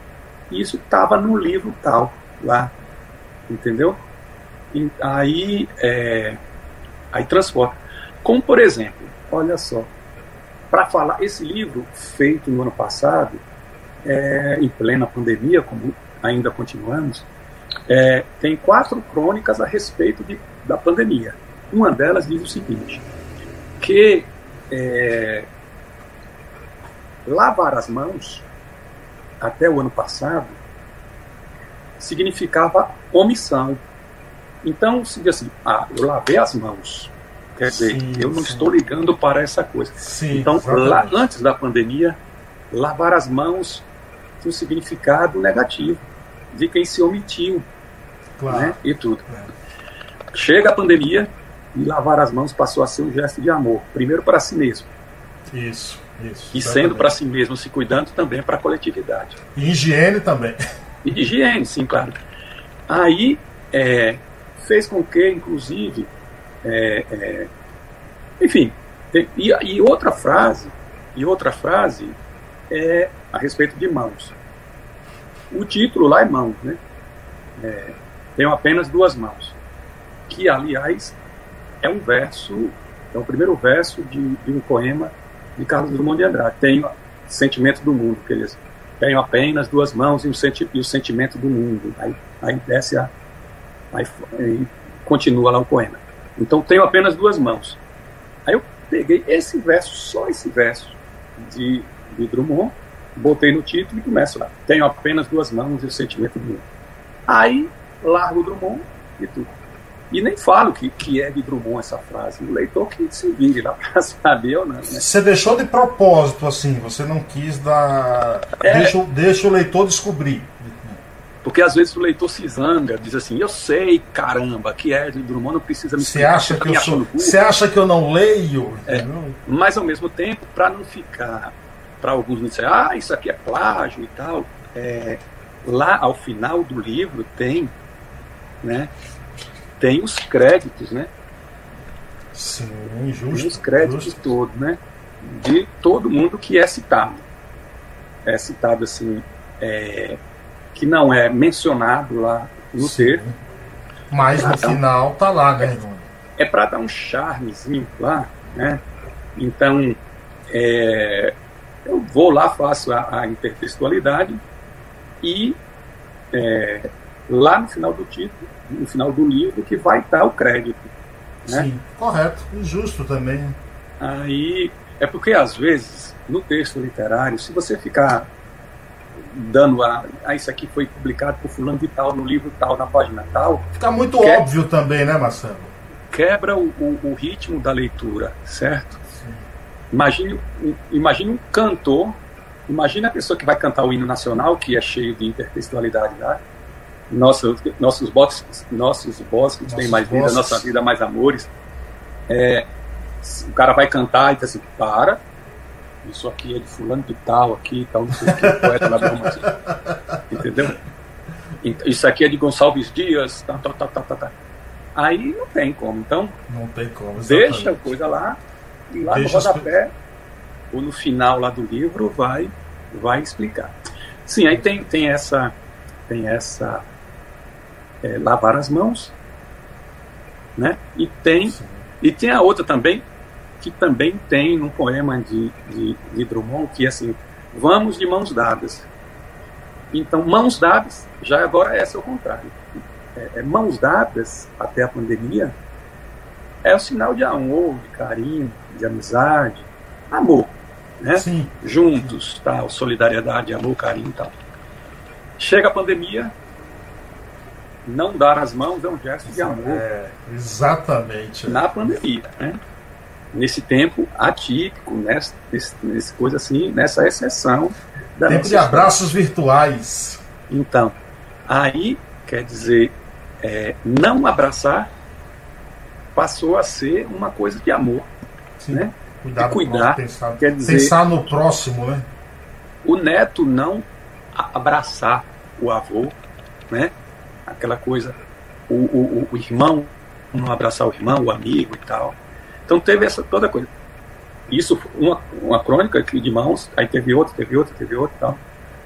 isso estava no livro tal, lá. Entendeu? E aí, é, aí transporta. Como, por exemplo, olha só, para falar, esse livro feito no ano passado, é, em plena pandemia, como ainda continuamos, é, tem quatro crônicas a respeito de, da pandemia. Uma delas diz o seguinte: que é, lavar as mãos até o ano passado significava omissão. Então, se diz assim, ah, eu lavei as mãos. Quer dizer, sim, eu não sim. estou ligando para essa coisa. Sim, então, lá, antes da pandemia, lavar as mãos tinha um significado negativo de quem se omitiu claro. né? e tudo. Chega a pandemia e lavar as mãos passou a ser um gesto de amor, primeiro para si mesmo. Isso, isso. E sendo para si mesmo, se cuidando também para a coletividade. E higiene também. E higiene, sim, claro. Aí é, fez com que, inclusive, é, é, enfim, tem, e, e outra frase, e outra frase é a respeito de mãos. O título lá é mãos, né? É, tenho apenas duas mãos. Que, aliás, é um verso, é o primeiro verso de, de um poema de Carlos Drummond de Andrade. Tem Sentimento do Mundo, que ele, tenho apenas duas mãos e, um senti e o sentimento do mundo. Aí, aí desce a. Aí, aí continua lá o poema. Então tenho apenas duas mãos. Aí eu peguei esse verso, só esse verso de, de Drummond, botei no título e começo lá. Tenho apenas duas mãos e o sentimento do mundo. Aí largo o Drummond e tudo. E nem falo que, que é de Drummond essa frase. O leitor que se vire lá para saber ou não. Né? Você deixou de propósito, assim, você não quis dar. É... Deixa, deixa o leitor descobrir. Porque às vezes o leitor se zanga, diz assim, eu sei, caramba, que é de Drummond, não precisa me Você acha que eu sou. Você acha que eu não leio? É, mas ao mesmo tempo, para não ficar, para alguns não dizer, ah, isso aqui é plágio e tal, é, lá ao final do livro tem, né? Tem os créditos, né? Sim, justo. Os créditos justo. todos, né? De todo mundo que é citado. É citado assim. É, que não é mencionado lá no Sim. texto. Mas no final tá lá, né? É, é para dar um charmezinho lá, né? Então, é, eu vou lá, faço a, a intertextualidade e é, lá no final do título, no final do livro, que vai estar o crédito. Né? Sim, correto. E justo também. Aí, é porque às vezes, no texto literário, se você ficar dando a. Ah, isso aqui foi publicado por fulano de tal, no livro tal, na página tal. Fica muito que, óbvio também, né, Marcelo? Quebra o, o, o ritmo da leitura, certo? Imagine, imagine um cantor, imagine a pessoa que vai cantar o hino nacional, que é cheio de intertextualidade. Né? Nossos bosques, nossos bosques têm mais bosques. vida, nossa vida mais amores. É, o cara vai cantar e diz assim, para, isso aqui é de fulano de tal, aqui tal, não sei o que, poeta Entendeu? Isso aqui é de Gonçalves Dias, tá, tá, tá, tá, tá, tá. Aí não tem como. Então, não tem como. Exatamente. Deixa a coisa lá, e lá deixa no rodapé, as... ou no final lá do livro, vai, vai explicar. Sim, aí tem, tem essa. Tem essa. É, lavar as mãos, né? E tem. E tem a outra também, que também tem um poema de, de, de Drummond que é assim: vamos de mãos dadas. Então, mãos dadas, já agora é o contrário. É, é, mãos dadas até a pandemia é o sinal de amor, de carinho, de amizade, amor, né? Sim. Juntos, tal, solidariedade, amor, carinho e tal. Chega a pandemia, não dar as mãos é um gesto de amor. É, exatamente. Na pandemia, né? nesse tempo atípico, nessa, nesse, nesse coisa assim, nessa exceção. Da tempo de abraços história. virtuais. Então, aí quer dizer, é, não abraçar passou a ser uma coisa de amor, Sim. né? Cuidar, cuidar pensar, quer dizer, pensar no próximo, né? O neto não abraçar o avô, né? Aquela coisa, o, o, o irmão não abraçar o irmão, o amigo e tal. Então teve essa toda coisa. Isso, uma, uma crônica aqui de mãos, aí teve outra, teve outra, teve outra e tal.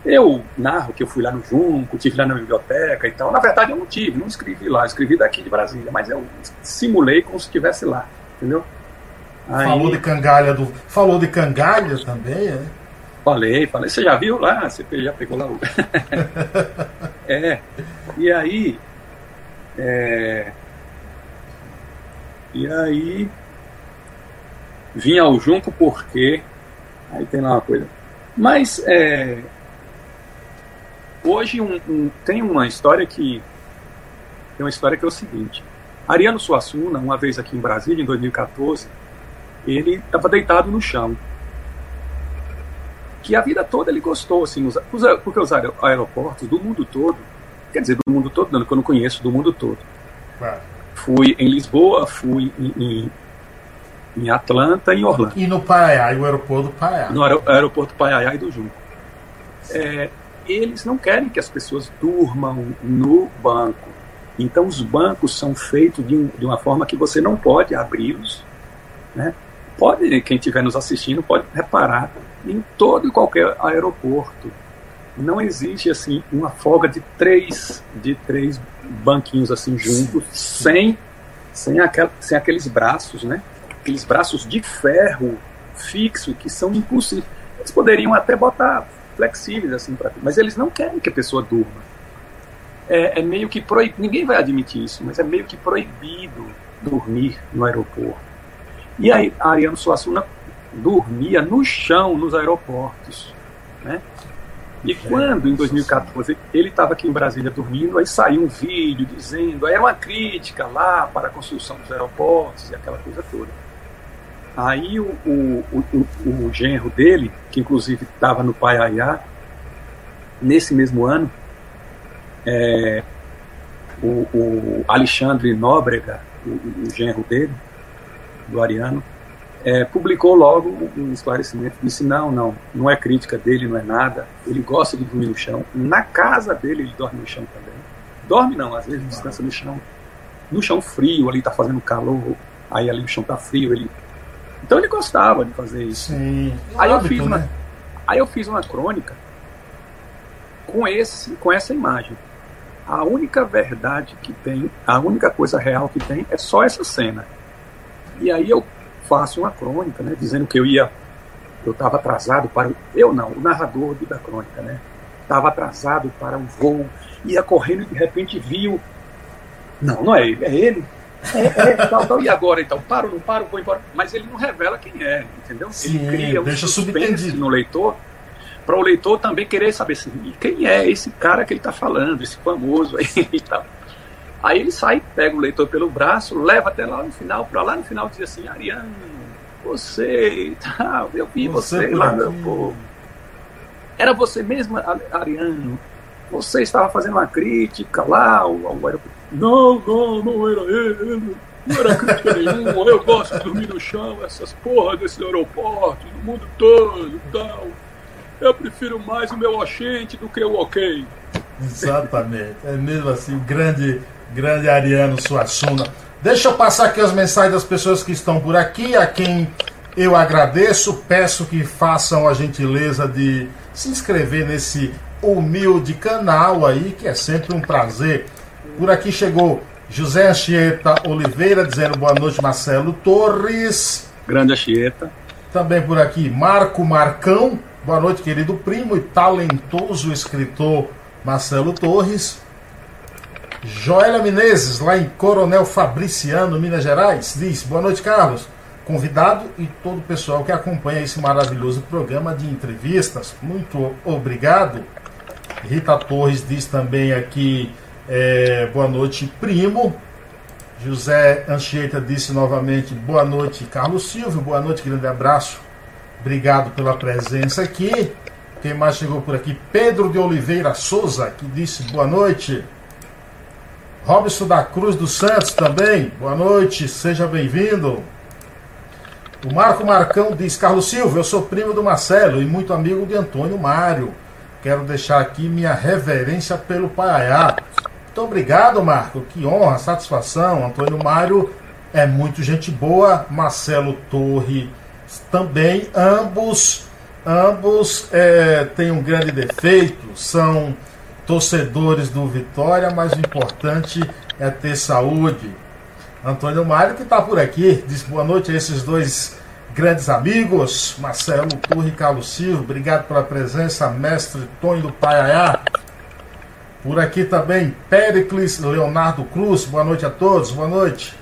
Eu narro que eu fui lá no Junco, tive lá na biblioteca e tal. Na verdade, eu não tive, não escrevi lá, escrevi daqui de Brasília, mas eu simulei como se estivesse lá, entendeu? Aí, falou de cangalha do. Falou de cangalha também, é? Falei, falei. Você já viu lá? Você já pegou lá o. é. E aí. É, e aí vinha ao junco porque. Aí tem lá uma coisa. Mas é, hoje um, um, tem uma história que. Tem uma história que é o seguinte. Ariano Suassuna, uma vez aqui em Brasília, em 2014, ele estava deitado no chão. Que a vida toda ele gostou, assim, porque os aeroportos do mundo todo, quer dizer, do mundo todo, não, que eu não conheço, do mundo todo. Claro. Fui em Lisboa, fui em, em em Atlanta e em Orlando. E no Paiaiá, e o aeroporto do Paiaiá. No aeroporto Paiaiá e do Junco. É, eles não querem que as pessoas durmam no banco. Então os bancos são feitos de, um, de uma forma que você não pode abri-los. Né? Pode, quem estiver nos assistindo pode reparar em todo e qualquer aeroporto. Não existe assim uma folga de três, de três banquinhos assim juntos, sem, sem, aquel, sem aqueles braços, né? aqueles braços de ferro fixo que são impossíveis. Eles poderiam até botar flexíveis assim para mas eles não querem que a pessoa durma é, é meio que proibido ninguém vai admitir isso mas é meio que proibido dormir no aeroporto e aí Ariano Suassuna dormia no chão nos aeroportos né e quando, em 2014, ele estava aqui em Brasília dormindo, aí saiu um vídeo dizendo, era uma crítica lá para a construção dos aeroportos e aquela coisa toda. Aí o, o, o, o genro dele, que inclusive estava no Paiaiá, nesse mesmo ano, é, o, o, Alexandre Nóbrega, o, o genro dele, do Ariano, é, publicou logo um esclarecimento, disse não, não, não é crítica dele, não é nada, ele gosta de dormir no chão, na casa dele ele dorme no chão também, dorme não, às vezes descansa no chão, no chão frio, ali está fazendo calor, aí ali o chão está frio, ele... então ele gostava de fazer isso. Sim, aí, eu fiz uma, né? aí eu fiz uma crônica com, esse, com essa imagem. A única verdade que tem, a única coisa real que tem é só essa cena. E aí eu faço uma crônica, né, dizendo que eu ia, eu estava atrasado para, eu não, o narrador da crônica, né, estava atrasado para um voo, ia correndo e de repente viu, não, não é ele, é ele, é, é, tal, tal, e agora então, paro, não paro, vou embora, mas ele não revela quem é, entendeu? Sim, ele cria um deixa suspense no leitor, para o leitor também querer saber assim, quem é esse cara que ele está falando, esse famoso aí e tal. Aí ele sai, pega o leitor pelo braço, leva até lá no final, para lá no final diz assim, Ariano, você tal, eu vi você, você lá, meu povo. Era você mesmo, Ariano? Você estava fazendo uma crítica lá ao, ao aeroporto? Não, não, não era ele. Não era crítica nenhuma. Eu gosto de dormir no chão, essas porras desse aeroporto, no mundo todo e tal. Eu prefiro mais o meu oxente do que o ok. Exatamente. É mesmo assim, o grande Grande Ariano Suassuna. Deixa eu passar aqui as mensagens das pessoas que estão por aqui, a quem eu agradeço. Peço que façam a gentileza de se inscrever nesse humilde canal aí, que é sempre um prazer. Por aqui chegou José Anchieta Oliveira dizendo boa noite, Marcelo Torres. Grande Anchieta. Também por aqui Marco Marcão. Boa noite, querido primo e talentoso escritor Marcelo Torres. Joélia Menezes, lá em Coronel Fabriciano, Minas Gerais, diz: Boa noite, Carlos. Convidado e todo o pessoal que acompanha esse maravilhoso programa de entrevistas. Muito obrigado. Rita Torres diz também aqui: é, Boa noite, primo. José Anchieta disse novamente: Boa noite, Carlos Silvio. Boa noite, grande abraço. Obrigado pela presença aqui. Quem mais chegou por aqui? Pedro de Oliveira Souza, que disse boa noite. Robson da Cruz dos Santos também, boa noite, seja bem-vindo. O Marco Marcão diz: Carlos Silva, eu sou primo do Marcelo e muito amigo de Antônio Mário. Quero deixar aqui minha reverência pelo Paiá. Muito obrigado, Marco. Que honra, satisfação. Antônio Mário é muito gente boa. Marcelo Torre também. Ambos, ambos é, têm um grande defeito. São torcedores do Vitória, mas o importante é ter saúde. Antônio Mário, que está por aqui, diz boa noite a esses dois grandes amigos, Marcelo Turri e Carlos Silva. Obrigado pela presença, mestre Tonho do Paiaiá. Por aqui também, Pericles Leonardo Cruz. Boa noite a todos, boa noite.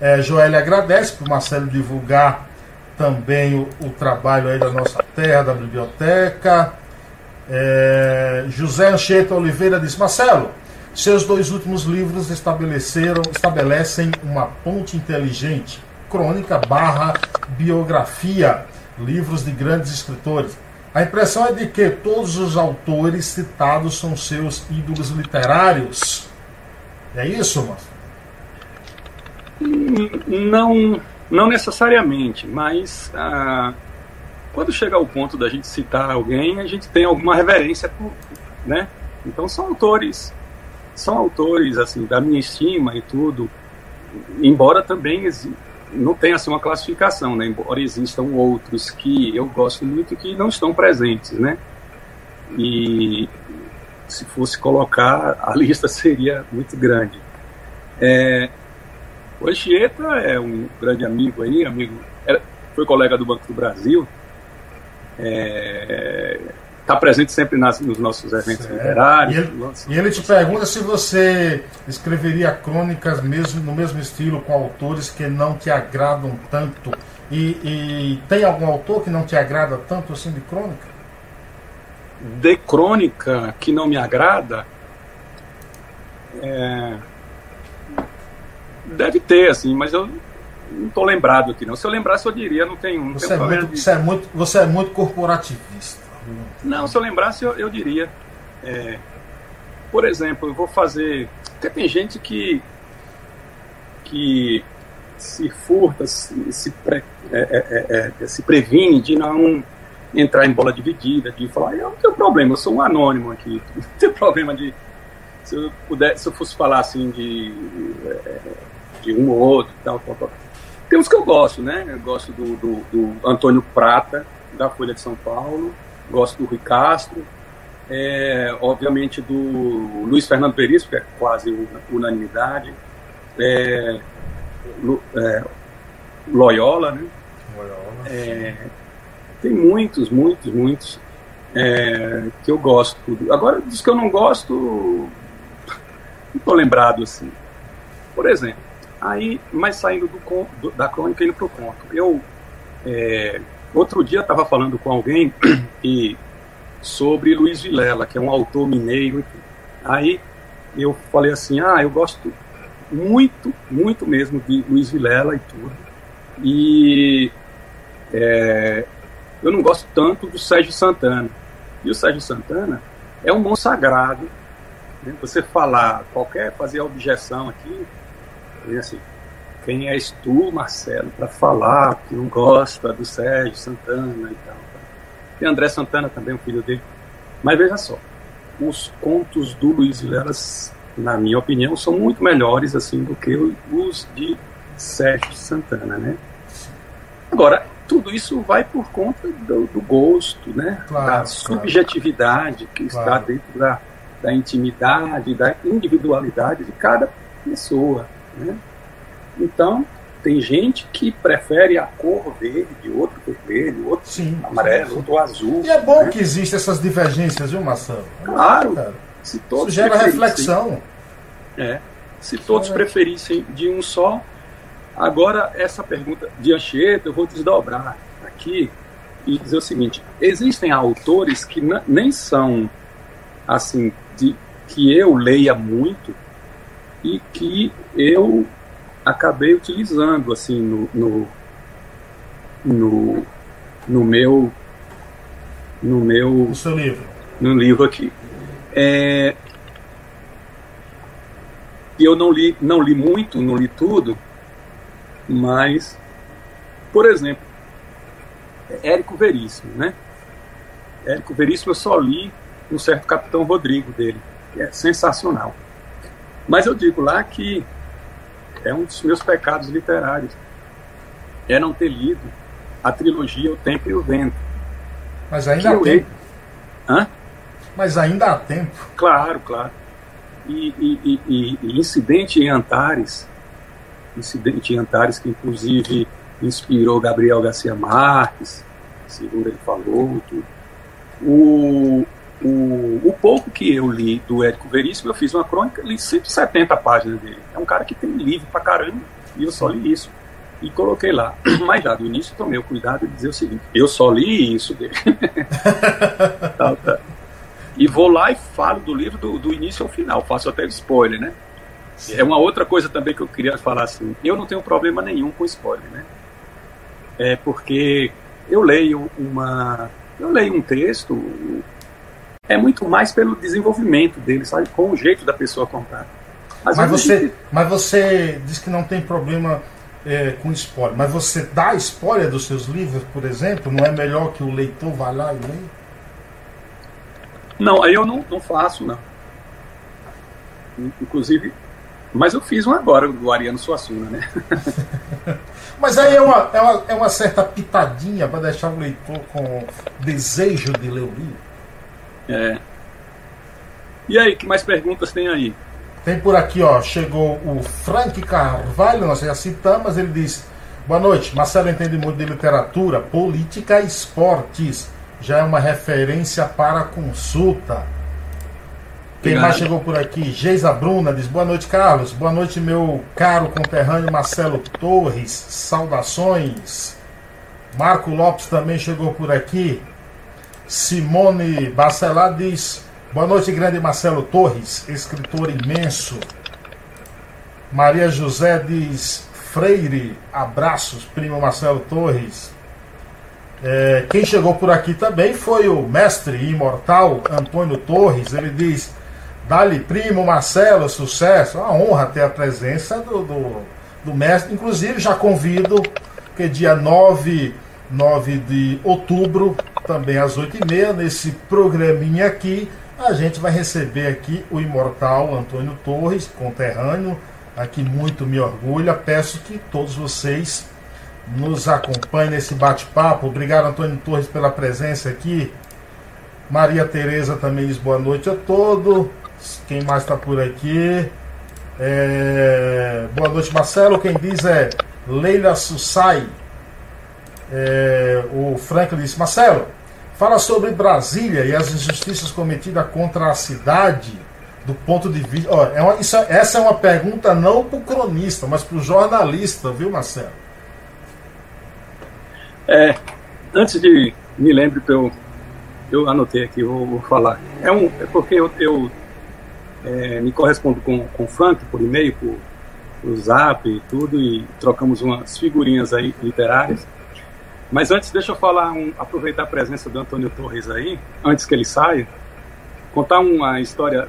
É, Joel agradece por Marcelo divulgar também o, o trabalho aí da nossa terra, da biblioteca. É, José Anchieta Oliveira diz: Marcelo, seus dois últimos livros estabeleceram, estabelecem uma ponte inteligente, crônica barra biografia, livros de grandes escritores. A impressão é de que todos os autores citados são seus ídolos literários. É isso, Marcelo? Não, não necessariamente, mas ah, quando chega ao ponto da gente citar alguém, a gente tem alguma reverência, por, né? Então são autores, são autores assim da minha estima e tudo. Embora também não tenha assim, uma classificação, né? Embora existam outros que eu gosto muito que não estão presentes, né? E se fosse colocar, a lista seria muito grande. É, o Anchieta é um grande amigo aí, amigo, era, foi colega do Banco do Brasil, está presente sempre nas, nos nossos eventos certo. literários. E ele, e ele, te pergunta se você escreveria crônicas mesmo no mesmo estilo com autores que não te agradam tanto. E, e tem algum autor que não te agrada tanto assim de crônica? De crônica que não me agrada? É... Deve ter, assim, mas eu não estou lembrado aqui não. Se eu lembrasse, eu diria, não tem um. Você, é muito, de... você, é muito, você é muito corporativista. Não, se eu lembrasse, eu, eu diria. É, por exemplo, eu vou fazer. Porque tem gente que. que se furta, se, se, pre, é, é, é, é se previne de não entrar em bola dividida, de falar, eu não tenho problema, eu sou um anônimo aqui, não tenho problema de. Se eu, puder, se eu fosse falar assim de, de um ou outro, tal, tal, tal. Tem uns que eu gosto, né? Eu gosto do, do, do Antônio Prata, da Folha de São Paulo, gosto do Rui Castro, é, obviamente do Luiz Fernando Veríssimo, que é quase unanimidade, é, é, Loyola, né? Loyola. É, tem muitos, muitos, muitos é, que eu gosto. Agora, dos que eu não gosto, não estou lembrado assim. Por exemplo, aí, mas saindo do, do, da crônica indo para o conto. Eu, é, outro dia, estava falando com alguém e, sobre Luiz Vilela, que é um autor mineiro. Aí eu falei assim: ah, eu gosto muito, muito mesmo de Luiz Vilela e tudo. E é, eu não gosto tanto do Sérgio Santana. E o Sérgio Santana é um bom sagrado. Né? Você falar, qualquer, fazer objeção aqui, assim, quem és tu, Marcelo, para falar que não gosta do Sérgio Santana e tal. E André Santana também, o filho dele. Mas veja só, os contos do Luiz Vilela na minha opinião, são muito melhores assim do que os de Sérgio Santana, né? Agora, tudo isso vai por conta do, do gosto, né? Claro, da subjetividade claro. que está claro. dentro da, da intimidade, da individualidade de cada pessoa, né? Então, tem gente que prefere a cor verde, outro vermelho, outro sim, amarelo, sim. outro azul. E é bom né? que existem essas divergências, viu, Marcelo? Claro. Cara. Se todos Isso gera reflexão. É, se todos preferissem de um só. Agora, essa pergunta de Anchieta, eu vou desdobrar aqui e dizer o seguinte: existem autores que nem são assim, de, que eu leia muito e que eu acabei utilizando assim no, no, no, no meu no meu no seu livro no livro aqui é, eu não li, não li muito, não li tudo, mas, por exemplo, Érico Veríssimo, né? Érico Veríssimo eu só li um certo Capitão Rodrigo dele, que é sensacional. Mas eu digo lá que é um dos meus pecados literários é não ter lido a trilogia O Tempo e o Vento. Mas ainda há tempo. Hã? Mas ainda há tempo. Claro, claro. E, e, e, e Incidente em Antares, Incidente em Antares, que inclusive inspirou Gabriel Garcia Marques, segundo ele falou. Tudo. O, o, o pouco que eu li do Érico Veríssimo, eu fiz uma crônica, li 170 páginas dele. É um cara que tem livro pra caramba, e eu só li isso. E coloquei lá. Mas já do início tomei o cuidado de dizer o seguinte: eu só li isso dele. tá, tá. E vou lá e falo do livro do, do início ao final, faço até spoiler, né? É uma outra coisa também que eu queria falar assim. Eu não tenho problema nenhum com spoiler, né? É porque eu leio uma, eu leio um texto, é muito mais pelo desenvolvimento dele, sabe, com o jeito da pessoa contar. Às mas você, gente... mas você diz que não tem problema é, com spoiler, mas você dá spoiler dos seus livros, por exemplo, não é melhor que o leitor vá lá e leia? Não, aí eu não, não faço, não. Inclusive, mas eu fiz um agora do Ariano Suassuna, né? mas aí é uma, é uma, é uma certa pitadinha para deixar o leitor com desejo de ler o livro. É. E aí, que mais perguntas tem aí? Tem por aqui, ó, chegou o Frank Carvalho, nós já citamos, ele diz: Boa noite, Marcelo entende muito de literatura, política e esportes já é uma referência para consulta. Quem mais chegou por aqui? Geisa Bruna diz: Boa noite, Carlos. Boa noite, meu caro conterrâneo Marcelo Torres. Saudações. Marco Lopes também chegou por aqui. Simone Bacelar diz: Boa noite, grande Marcelo Torres, escritor imenso. Maria José diz: Freire, abraços, primo Marcelo Torres. É, quem chegou por aqui também foi o mestre imortal Antônio Torres. Ele diz: Dali, primo Marcelo, sucesso. Uma honra ter a presença do, do, do mestre. Inclusive, já convido, que dia 9, 9 de outubro, também às 8h30, nesse programinha aqui, a gente vai receber aqui o imortal Antônio Torres, conterrâneo, aqui muito me orgulha. Peço que todos vocês nos acompanhem nesse bate-papo. Obrigado, Antônio Torres, pela presença aqui. Maria Tereza também diz boa noite a todos. Quem mais está por aqui? É... Boa noite, Marcelo. Quem diz é Leila Sussai. É... O Franklin disse: Marcelo, fala sobre Brasília e as injustiças cometidas contra a cidade do ponto de vista. Ó, é uma, isso, é, essa é uma pergunta não para o cronista, mas para o jornalista, viu, Marcelo? É, antes de me lembre que eu, eu anotei aqui, vou, vou falar. É, um, é porque eu, eu é, me correspondo com, com o Frank por e-mail, por, por zap e tudo, e trocamos umas figurinhas aí literárias. Mas antes, deixa eu falar, um, aproveitar a presença do Antônio Torres aí, antes que ele saia, contar uma história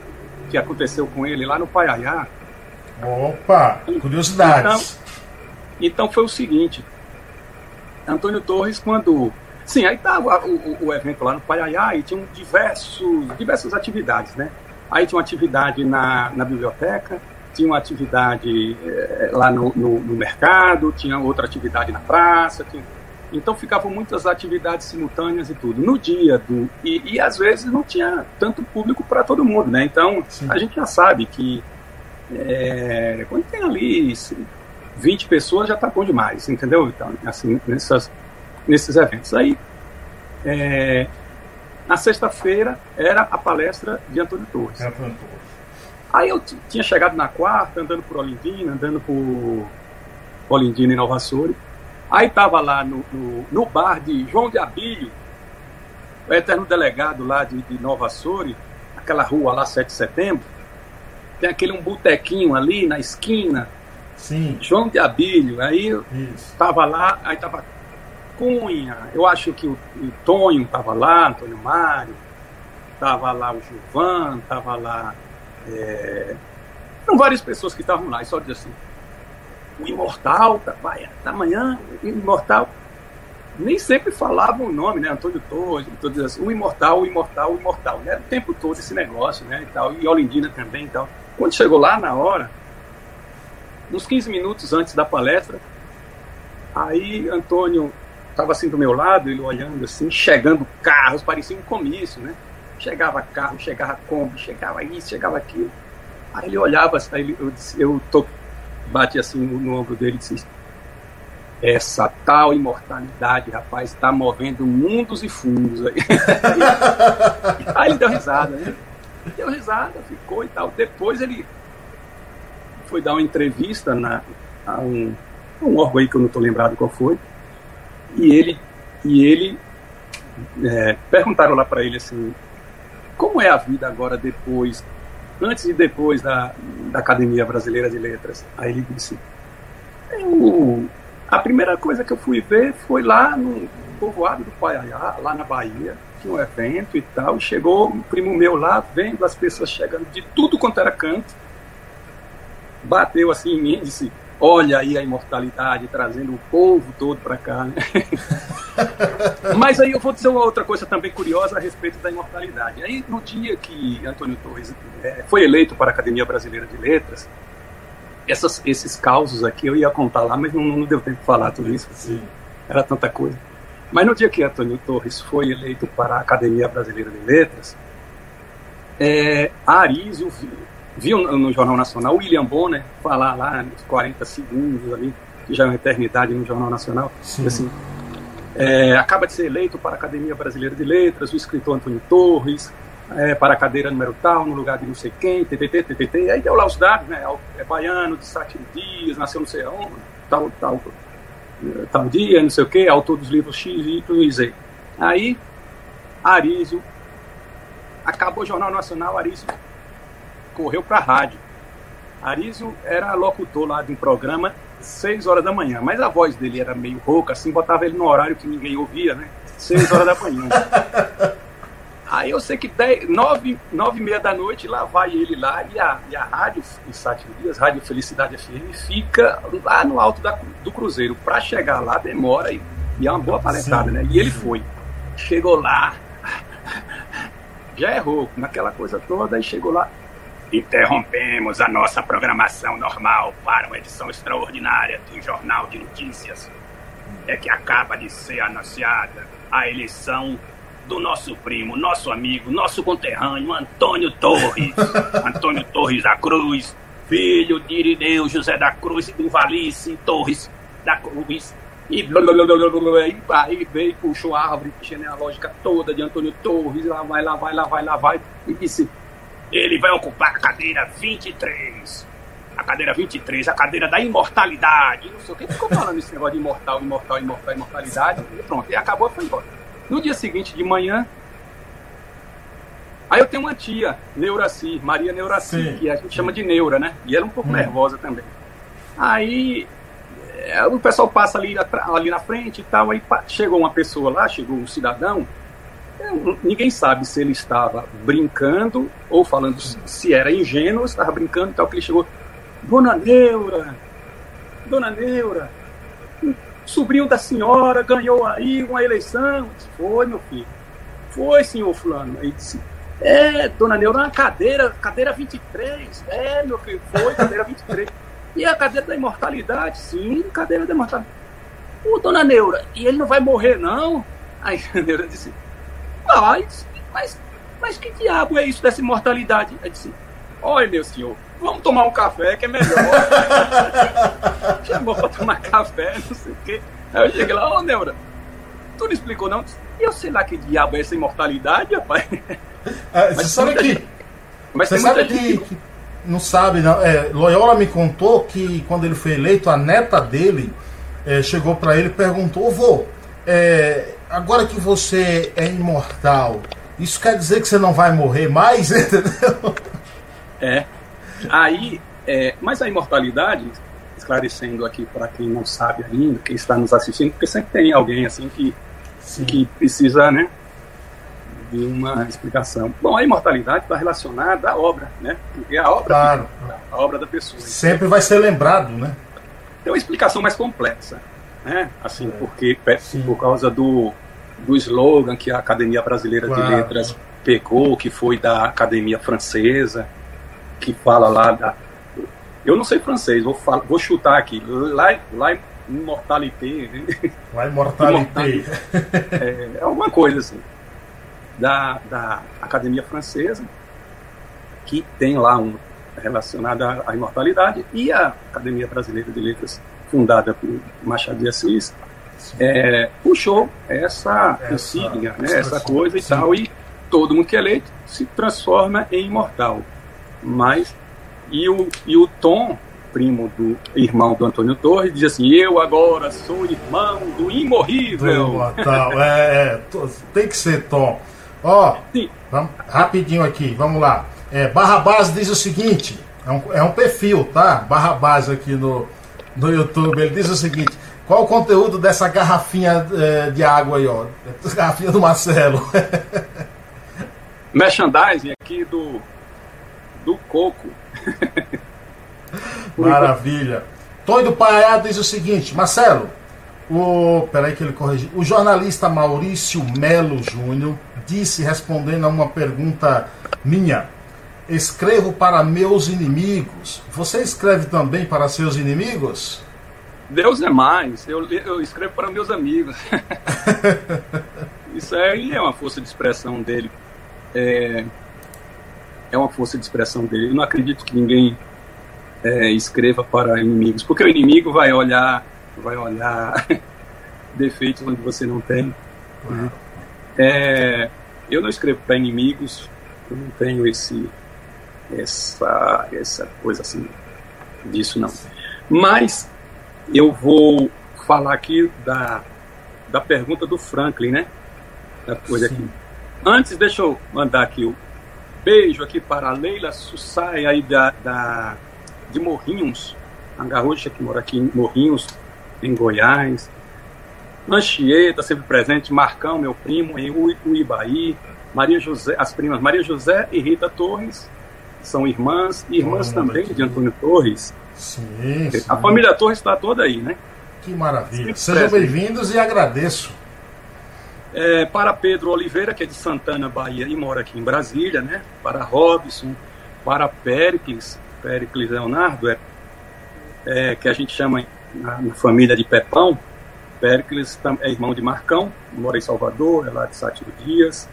que aconteceu com ele lá no Paiaiá. Opa, curiosidades. Então, então foi o seguinte, Antônio Torres, quando Sim, aí estava o, o, o, evento lá no Paiaiá e tinham diversos, diversas atividades, né? Aí tinha uma atividade na, na biblioteca, tinha uma atividade é, lá no, no, no, mercado, tinha outra atividade na praça. Tinha... Então ficavam muitas atividades simultâneas e tudo. No dia do. E, e às vezes não tinha tanto público para todo mundo, né? Então Sim. a gente já sabe que é, quando tem ali 20 pessoas já está bom demais, entendeu? Então, assim, nessas, nesses eventos. Aí é, na sexta-feira era a palestra de Antônio Torres. Antônio Torres. Aí eu tinha chegado na quarta, andando por Olindina, andando por Olindina e Nova Açores. Aí estava lá no, no, no, bar de João de Abílio, o eterno delegado lá de, de Nova Açores, aquela rua lá, 7 de setembro. Tem aquele um botequinho ali na esquina. Sim. João de Abílio. Aí estava lá, aí estava Cunha, eu acho que o, o Tonho estava lá, Antônio Mário, estava lá o Gilvan, estava lá. É... Eram várias pessoas que estavam lá, e só diz assim: o Imortal, tá, vai, amanhã, o Imortal. Nem sempre falavam o nome, né? Antônio Torres, todos assim, o Imortal, o Imortal, o Imortal. Né? O tempo todo esse negócio, né? E, tal, e Olindina também e tal. Quando chegou lá na hora, uns 15 minutos antes da palestra, aí Antônio estava assim do meu lado, ele olhando assim, chegando carros, parecia um comício, né? Chegava carro, chegava Kombi, chegava isso, chegava aquilo. Aí ele olhava, aí eu, disse, eu bati assim no, ombro dele e disse: Essa tal imortalidade, rapaz, está movendo mundos e fundos aí. aí ele deu risada, né? Deu risada, ficou e tal. Depois ele foi dar uma entrevista na, a um, um órgão aí que eu não estou lembrado qual foi e ele e ele é, perguntaram lá para ele assim como é a vida agora depois antes e depois da, da Academia Brasileira de Letras. Aí ele disse eu, a primeira coisa que eu fui ver foi lá no povoado do Paiaiá lá na Bahia tinha um evento e tal chegou um primo meu lá vendo as pessoas chegando de tudo quanto era canto bateu assim em mim e disse olha aí a imortalidade trazendo o povo todo para cá. Né? Mas aí eu vou dizer uma outra coisa também curiosa a respeito da imortalidade. Aí no dia que Antônio Torres é, foi eleito para a Academia Brasileira de Letras, essas, esses causos aqui eu ia contar lá, mas não, não deu tempo de falar tudo isso. Sim. Era tanta coisa. Mas no dia que Antônio Torres foi eleito para a Academia Brasileira de Letras, é, Arísio viu no Jornal Nacional o William Bonner falar lá nos 40 segundos ali, que já é uma eternidade no Jornal Nacional, Sim. assim, é, acaba de ser eleito para a Academia Brasileira de Letras, o escritor Antônio Torres, é, para a cadeira número tal, no lugar de não sei quem, ttt, ttt. Aí deu lá os dados, né? É baiano, de sete dias, nasceu não sei aonde, tal, tal, tal dia, não sei o quê, autor dos livros X, Y e Z. Aí, Arísio, acabou o Jornal Nacional, Arísio correu para a rádio. Arísio era locutor lá de um programa, 6 horas da manhã, mas a voz dele era meio rouca, assim, botava ele no horário que ninguém ouvia, né? 6 horas da manhã. Aí eu sei que 10, 9, 9 e meia da noite, lá vai ele lá, e a, e a rádio Sete Dias, Rádio Felicidade FM, fica lá no alto da, do Cruzeiro. Para chegar lá demora e, e, é uma boa paletada, né? E ele foi. Chegou lá, já errou, naquela coisa toda, e chegou lá. Interrompemos a nossa programação normal para uma edição extraordinária do Jornal de Notícias. É que acaba de ser anunciada a eleição do nosso primo, nosso amigo, nosso conterrâneo, Antônio Torres. Antônio Torres da Cruz, filho de Irineu José da Cruz e do Valice Torres da Cruz. E aí veio, puxou a árvore genealógica toda de Antônio Torres, lá vai, lá vai, lá vai, lá vai, e disse: ele vai ocupar a cadeira 23. A cadeira 23, a cadeira da imortalidade. Não sei o que, ficou falando esse negócio de imortal, imortal, imortal, imortalidade. E pronto, e acabou, foi embora. No dia seguinte de manhã, aí eu tenho uma tia, Neuraci, Maria Neuraci, Sim. que a gente chama de Neura, né? E ela é um pouco hum. nervosa também. Aí é, o pessoal passa ali, ali na frente e tal, aí chegou uma pessoa lá, chegou um cidadão, ninguém sabe se ele estava brincando ou falando se era ingênuo, estava brincando e tal, que ele chegou, Dona Neura, Dona Neura, sobrinho da senhora ganhou aí uma eleição. Disse, Foi, meu filho. Foi, senhor fulano. Aí disse, é, dona Neura, uma cadeira, cadeira 23. É, meu filho, foi, cadeira 23. E a cadeira da imortalidade? Sim, cadeira da imortalidade. Ô, dona Neura, e ele não vai morrer, não? Aí a Neura disse, vai, mas, mas que diabo é isso dessa imortalidade? Aí disse, olha, meu senhor, vamos tomar um café que é melhor. Chamou pra tomar café, não sei o quê. Aí eu cheguei lá, ô oh, Neura, tu não explicou não? E eu sei lá que diabo é essa imortalidade, rapaz. É, mas você sabe que. Gente, mas você sabe que, que, Não sabe, não. É, Loyola me contou que quando ele foi eleito, a neta dele é, chegou para ele e perguntou: vô, é, agora que você é imortal, isso quer dizer que você não vai morrer mais? Entendeu? É. Aí, é, mas a imortalidade, esclarecendo aqui para quem não sabe ainda, quem está nos assistindo, porque sempre tem alguém assim que, que precisa, né, de uma explicação. Bom, a imortalidade está relacionada à obra, né? Porque a obra, claro. a obra da pessoa. Sempre vai ser lembrado, né? Tem uma explicação mais complexa, né? Assim, é. porque Sim. por causa do, do slogan que a Academia Brasileira claro. de Letras pegou, que foi da Academia Francesa, que fala lá da. Eu não sei francês, vou, falar, vou chutar aqui. Lá, lá Immortalité. Lá Immortalité. É, é alguma coisa assim. Da, da Academia Francesa, que tem lá um relacionado à, à imortalidade, e a Academia Brasileira de Letras, fundada por Machado de Assis, é, puxou essa, essa insígnia, né, essa coisa e tal, e todo mundo que é eleito se transforma em imortal. Mas, e o, e o Tom, primo do irmão do Antônio Torres, diz assim: Eu agora sou irmão do imorrível. Tal. É, é, tem que ser Tom. Ó, vamos, rapidinho aqui, vamos lá. É, Barrabás diz o seguinte: é um, é um perfil, tá? Barrabás aqui no, no YouTube. Ele diz o seguinte: Qual o conteúdo dessa garrafinha é, de água aí, ó? Garrafinha do Marcelo. Merchandising aqui do do coco. Maravilha. Tonho do Paiá diz o seguinte, Marcelo, o, peraí que ele corrigiu. O jornalista Maurício Melo Júnior disse, respondendo a uma pergunta minha, escrevo para meus inimigos. Você escreve também para seus inimigos? Deus é mais, eu, eu escrevo para meus amigos. Isso aí é uma força de expressão dele. É, é uma força de expressão dele. Eu não acredito que ninguém é, escreva para inimigos, porque o inimigo vai olhar, vai olhar defeitos onde você não tem. É, eu não escrevo para inimigos, eu não tenho esse, essa, essa coisa assim disso não. Mas eu vou falar aqui da, da pergunta do Franklin, né? Da coisa Sim. aqui. Antes, deixa eu mandar aqui o beijo aqui para a Leila Sussai, aí da, da, de Morrinhos, a gaúcha que mora aqui em Morrinhos, em Goiás. Anchieta, sempre presente, Marcão, meu primo, em Uibaí, Maria José, as primas Maria José e Rita Torres, são irmãs, irmãs também de Antônio Torres. Sim, sim. A família Torres está toda aí, né? Que maravilha. Sejam bem-vindos e agradeço. É, para Pedro Oliveira, que é de Santana, Bahia, e mora aqui em Brasília, né? Para Robson, para Péricles, Péricles Leonardo, é, é, que a gente chama na, na, família de Pepão. Péricles é irmão de Marcão, mora em Salvador, é lá de Sátiro Dias.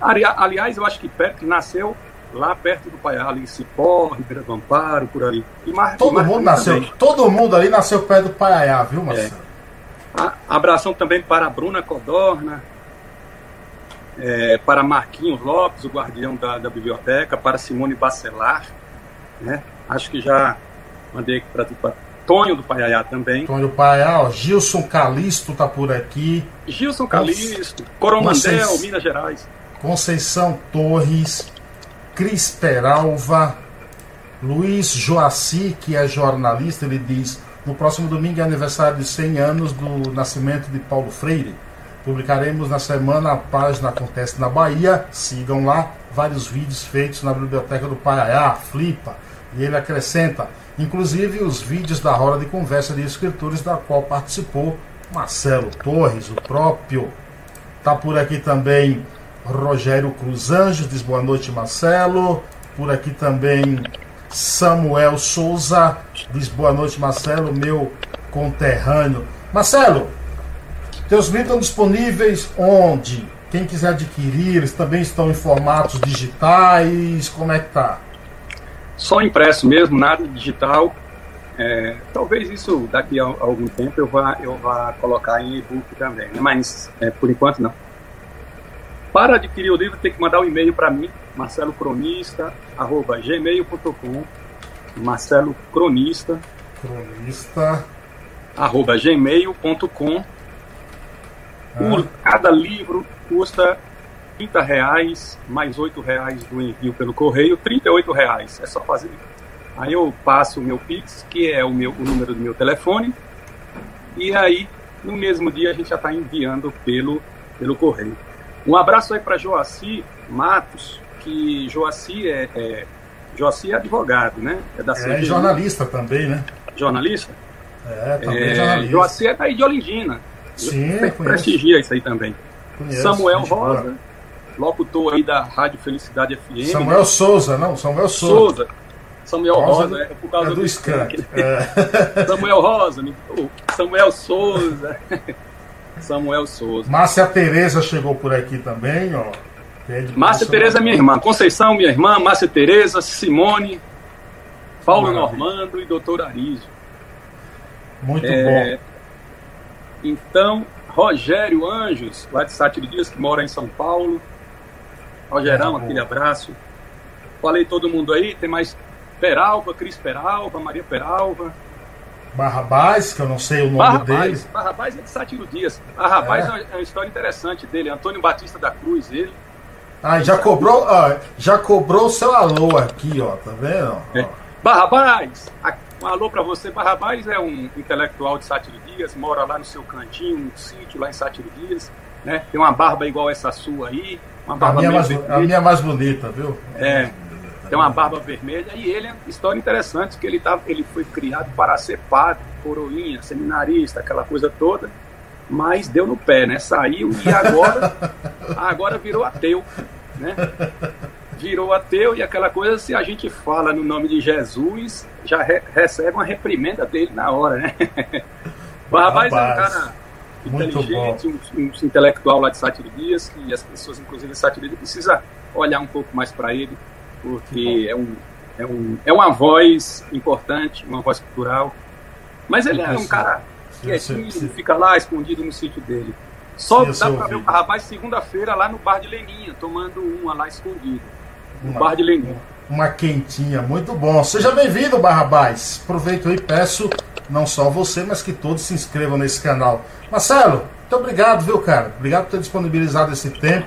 Aliás, eu acho que Péricles nasceu lá perto do Paiá, ali em Cipó, Ribeira do Amparo, por ali. E Mar todo mundo nasceu, também. todo mundo ali nasceu perto do Paiá, viu, Marcelo? É. abração também para a Bruna Codorna, é, para Marquinhos Lopes, o guardião da, da biblioteca, para Simone Bacelar, né? Acho que já mandei para Tonho do Paiaiá também. Tonho do Paiaiá, ó, Gilson Calisto tá por aqui. Gilson Calisto, Coromandel, Minas Gerais. Conceição Torres, Cris Peralva, Luiz Joaci, que é jornalista, ele diz: no próximo domingo é aniversário de 100 anos do nascimento de Paulo Freire. Publicaremos na semana a página Acontece na Bahia. Sigam lá vários vídeos feitos na biblioteca do Paiaiá, Flipa. E ele acrescenta, inclusive os vídeos da roda de conversa de escritores da qual participou Marcelo Torres, o próprio. Está por aqui também Rogério Cruz Anjos diz boa noite, Marcelo. Por aqui também Samuel Souza diz boa noite, Marcelo, meu conterrâneo. Marcelo, teus livros estão disponíveis onde? Quem quiser adquirir, eles também estão em formatos digitais. Como é que tá? Só impresso mesmo, nada digital. É, talvez isso daqui a, algum tempo eu vá, eu vá colocar em e-book também, né? mas é, por enquanto não. Para adquirir o livro, tem que mandar um e-mail para mim, marcelocronista.gmail.com Marcelo Cronista. Cronista. Arroba gmail.com. Ah. Cada livro custa 30 reais, mais 8 reais do envio pelo correio, 38 reais. É só fazer. Aí eu passo o meu Pix, que é o, meu, o número do meu telefone, e aí no mesmo dia a gente já está enviando pelo, pelo correio. Um abraço aí para Joaci Matos, que Joaci é, é, Joaci é advogado, né? É da É jornalista também, né? Jornalista? É, também é, jornalista. Joaci é daí de Olindina. Sim, Prestigia isso aí também. Conheço, Samuel Rosa, boa. locutor aí da Rádio Felicidade FM. Samuel Souza, não, Samuel Souza. Souza. Samuel Rosa, Rosa é por causa é do, do skunk. É. Samuel Rosa, Samuel Souza. Samuel Souza. Márcia Tereza chegou por aqui também, ó. Márcia Tereza é minha irmã. Conceição, minha irmã. Márcia Tereza, Simone, Paulo Maravilha. Normando e doutor Arísio. Muito é, bom. Então, Rogério Anjos, lá de Sátiro Dias, que mora em São Paulo. Rogerão, é, aquele abraço. Falei todo mundo aí, tem mais Peralva, Cris Peralva, Maria Peralva. Barrabás, que eu não sei o nome Barrabás, dele. Barrabás é de Sátiro Dias. Barrabás é. é uma história interessante dele. Antônio Batista da Cruz, ele. Ah, já cobrou, ó, já cobrou o seu alô aqui, ó, tá vendo? É. Barrabás, um alô para você. Barrabás é um intelectual de Sátiro Dias, mora lá no seu cantinho, um sítio lá em Sátiro Dias, né? Tem uma barba igual essa sua aí, uma barba a minha, mais, a minha mais bonita, viu? É tem uma barba vermelha e ele é história interessante que ele tava, ele foi criado para ser padre, coroinha, seminarista, aquela coisa toda, mas deu no pé, né? Saiu e agora agora virou ateu, né? Virou ateu e aquela coisa se a gente fala no nome de Jesus, já re recebe uma reprimenda dele na hora, né? Barrabás é um cara inteligente, um, um, intelectual lá de Sátiro Dias, que as pessoas, inclusive de Sátiro Dias, precisa olhar um pouco mais para ele, porque é, um, é, um, é uma voz importante, uma voz cultural. Mas ele é um cara quietinho, se... fica lá escondido no sítio dele. Só dá para ver o Barrabás segunda-feira lá no bar de Leninha, tomando uma lá escondido. No uma, bar de Leninha. Uma quentinha, muito bom. Seja bem-vindo, Barrabás. Aproveito aí e peço, não só você, mas que todos se inscrevam nesse canal. Marcelo, muito obrigado, viu, cara? Obrigado por ter disponibilizado esse tempo.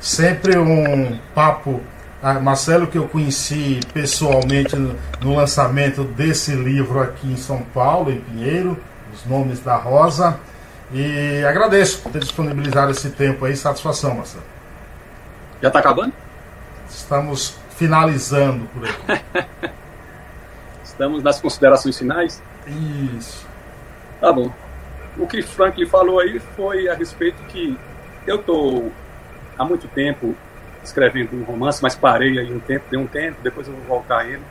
Sempre um papo. Ah, Marcelo, que eu conheci pessoalmente no, no lançamento desse livro aqui em São Paulo, em Pinheiro, Os Nomes da Rosa. E agradeço por ter disponibilizado esse tempo aí. Satisfação, Marcelo. Já está acabando? Estamos finalizando por aqui. Estamos nas considerações finais? Isso. Tá bom. O que Franklin falou aí foi a respeito que eu estou há muito tempo escrevendo um romance, mas parei aí um tempo, dei um tempo, depois eu vou voltar a ele,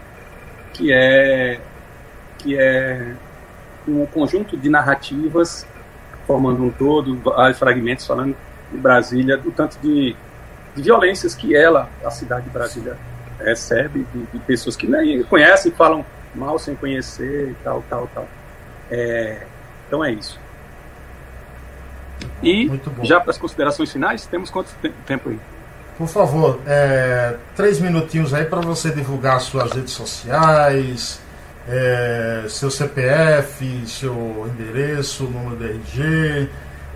que é que é um conjunto de narrativas formando um todo, vários fragmentos falando de Brasília, do tanto de, de violências que ela, a cidade de Brasília, recebe, de, de, pessoas que nem conhecem, falam mal sem conhecer e tal, tal, tal. É, então é isso. E já para as considerações finais, temos quanto tempo aí? Por favor, é, três minutinhos aí para você divulgar suas redes sociais, é, seu CPF, seu endereço, número de RG,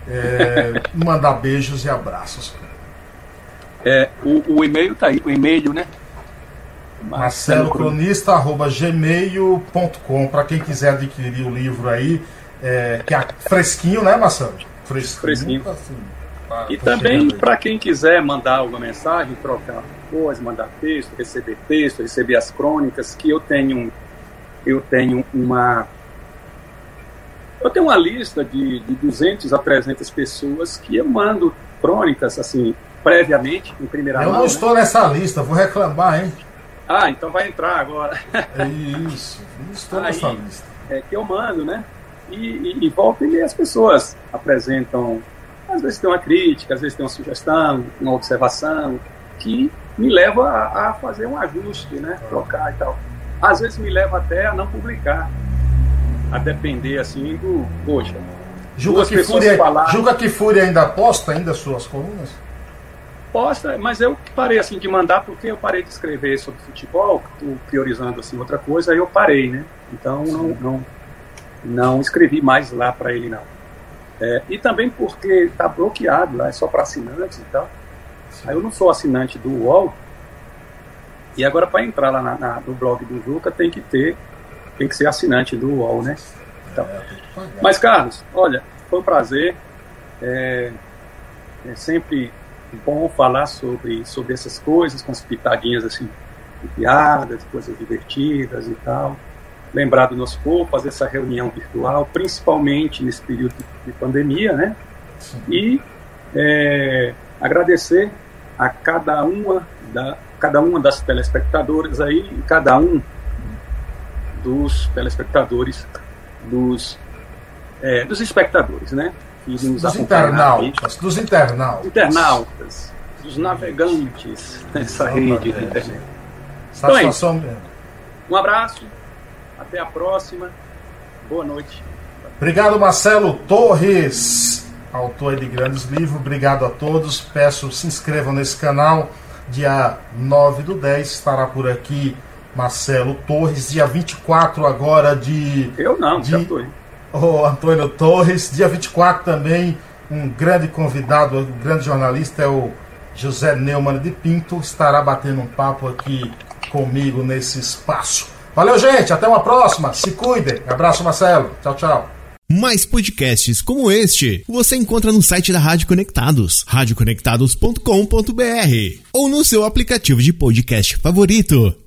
é, mandar beijos e abraços. É, o, o e-mail tá aí, o e-mail, né? marcelocronista.gmail.com para quem quiser adquirir o livro aí, é, que é fresquinho, né, Marcelo? Fresquinho. fresquinho. Assim, e também para quem quiser mandar alguma mensagem, trocar coisas, mandar texto, receber texto, receber as crônicas, que eu tenho eu tenho uma eu tenho uma lista de, de 200 a 300 pessoas que eu mando crônicas assim previamente em primeira eu mão. Eu não né? estou nessa lista, vou reclamar, hein? Ah, então vai entrar agora. É isso, não estou Aí, nessa lista. É que eu mando, né? E, e, e volta e as pessoas apresentam, às vezes tem uma crítica, às vezes tem uma sugestão, uma observação, que me leva a, a fazer um ajuste, né? Trocar e tal. Às vezes me leva até a não publicar, a depender assim do, poxa. Julga que, Fúria, falar... Julga que Fúria ainda posta ainda suas colunas? Posta, mas eu parei assim de mandar porque eu parei de escrever sobre futebol, priorizando assim outra coisa, aí eu parei, né? Então não, não, não escrevi mais lá para ele não. É, e também porque está bloqueado lá, é só para assinantes e tal. Sim. Aí eu não sou assinante do UOL, e agora, para entrar lá na, na, no blog do Juca, tem que ter, tem que ser assinante do UOL, né? Então, mas, Carlos, olha, foi um prazer. É, é sempre bom falar sobre, sobre essas coisas, com as pitadinhas assim, de piadas, coisas divertidas e tal. Lembrar do nosso povo, fazer essa reunião virtual, principalmente nesse período de pandemia, né? E é, agradecer a cada uma da cada uma das telespectadoras aí, cada um dos telespectadores, dos, é, dos espectadores, né? Que nos dos internautas, dos internautas. Internautas, dos navegantes nessa rede da internet. Então é. Um abraço, até a próxima, boa noite. Obrigado, Marcelo Torres, autor de grandes livros. Obrigado a todos. Peço se inscrevam nesse canal Dia 9 do 10 estará por aqui Marcelo Torres. Dia 24 agora de. Eu não, de, Antônio. Oh, Antônio Torres. Dia 24 também, um grande convidado, um grande jornalista é o José Neumann de Pinto. Estará batendo um papo aqui comigo nesse espaço. Valeu, gente. Até uma próxima. Se cuidem. Abraço, Marcelo. Tchau, tchau. Mais podcasts como este você encontra no site da Rádio Conectados, radioconectados.com.br ou no seu aplicativo de podcast favorito.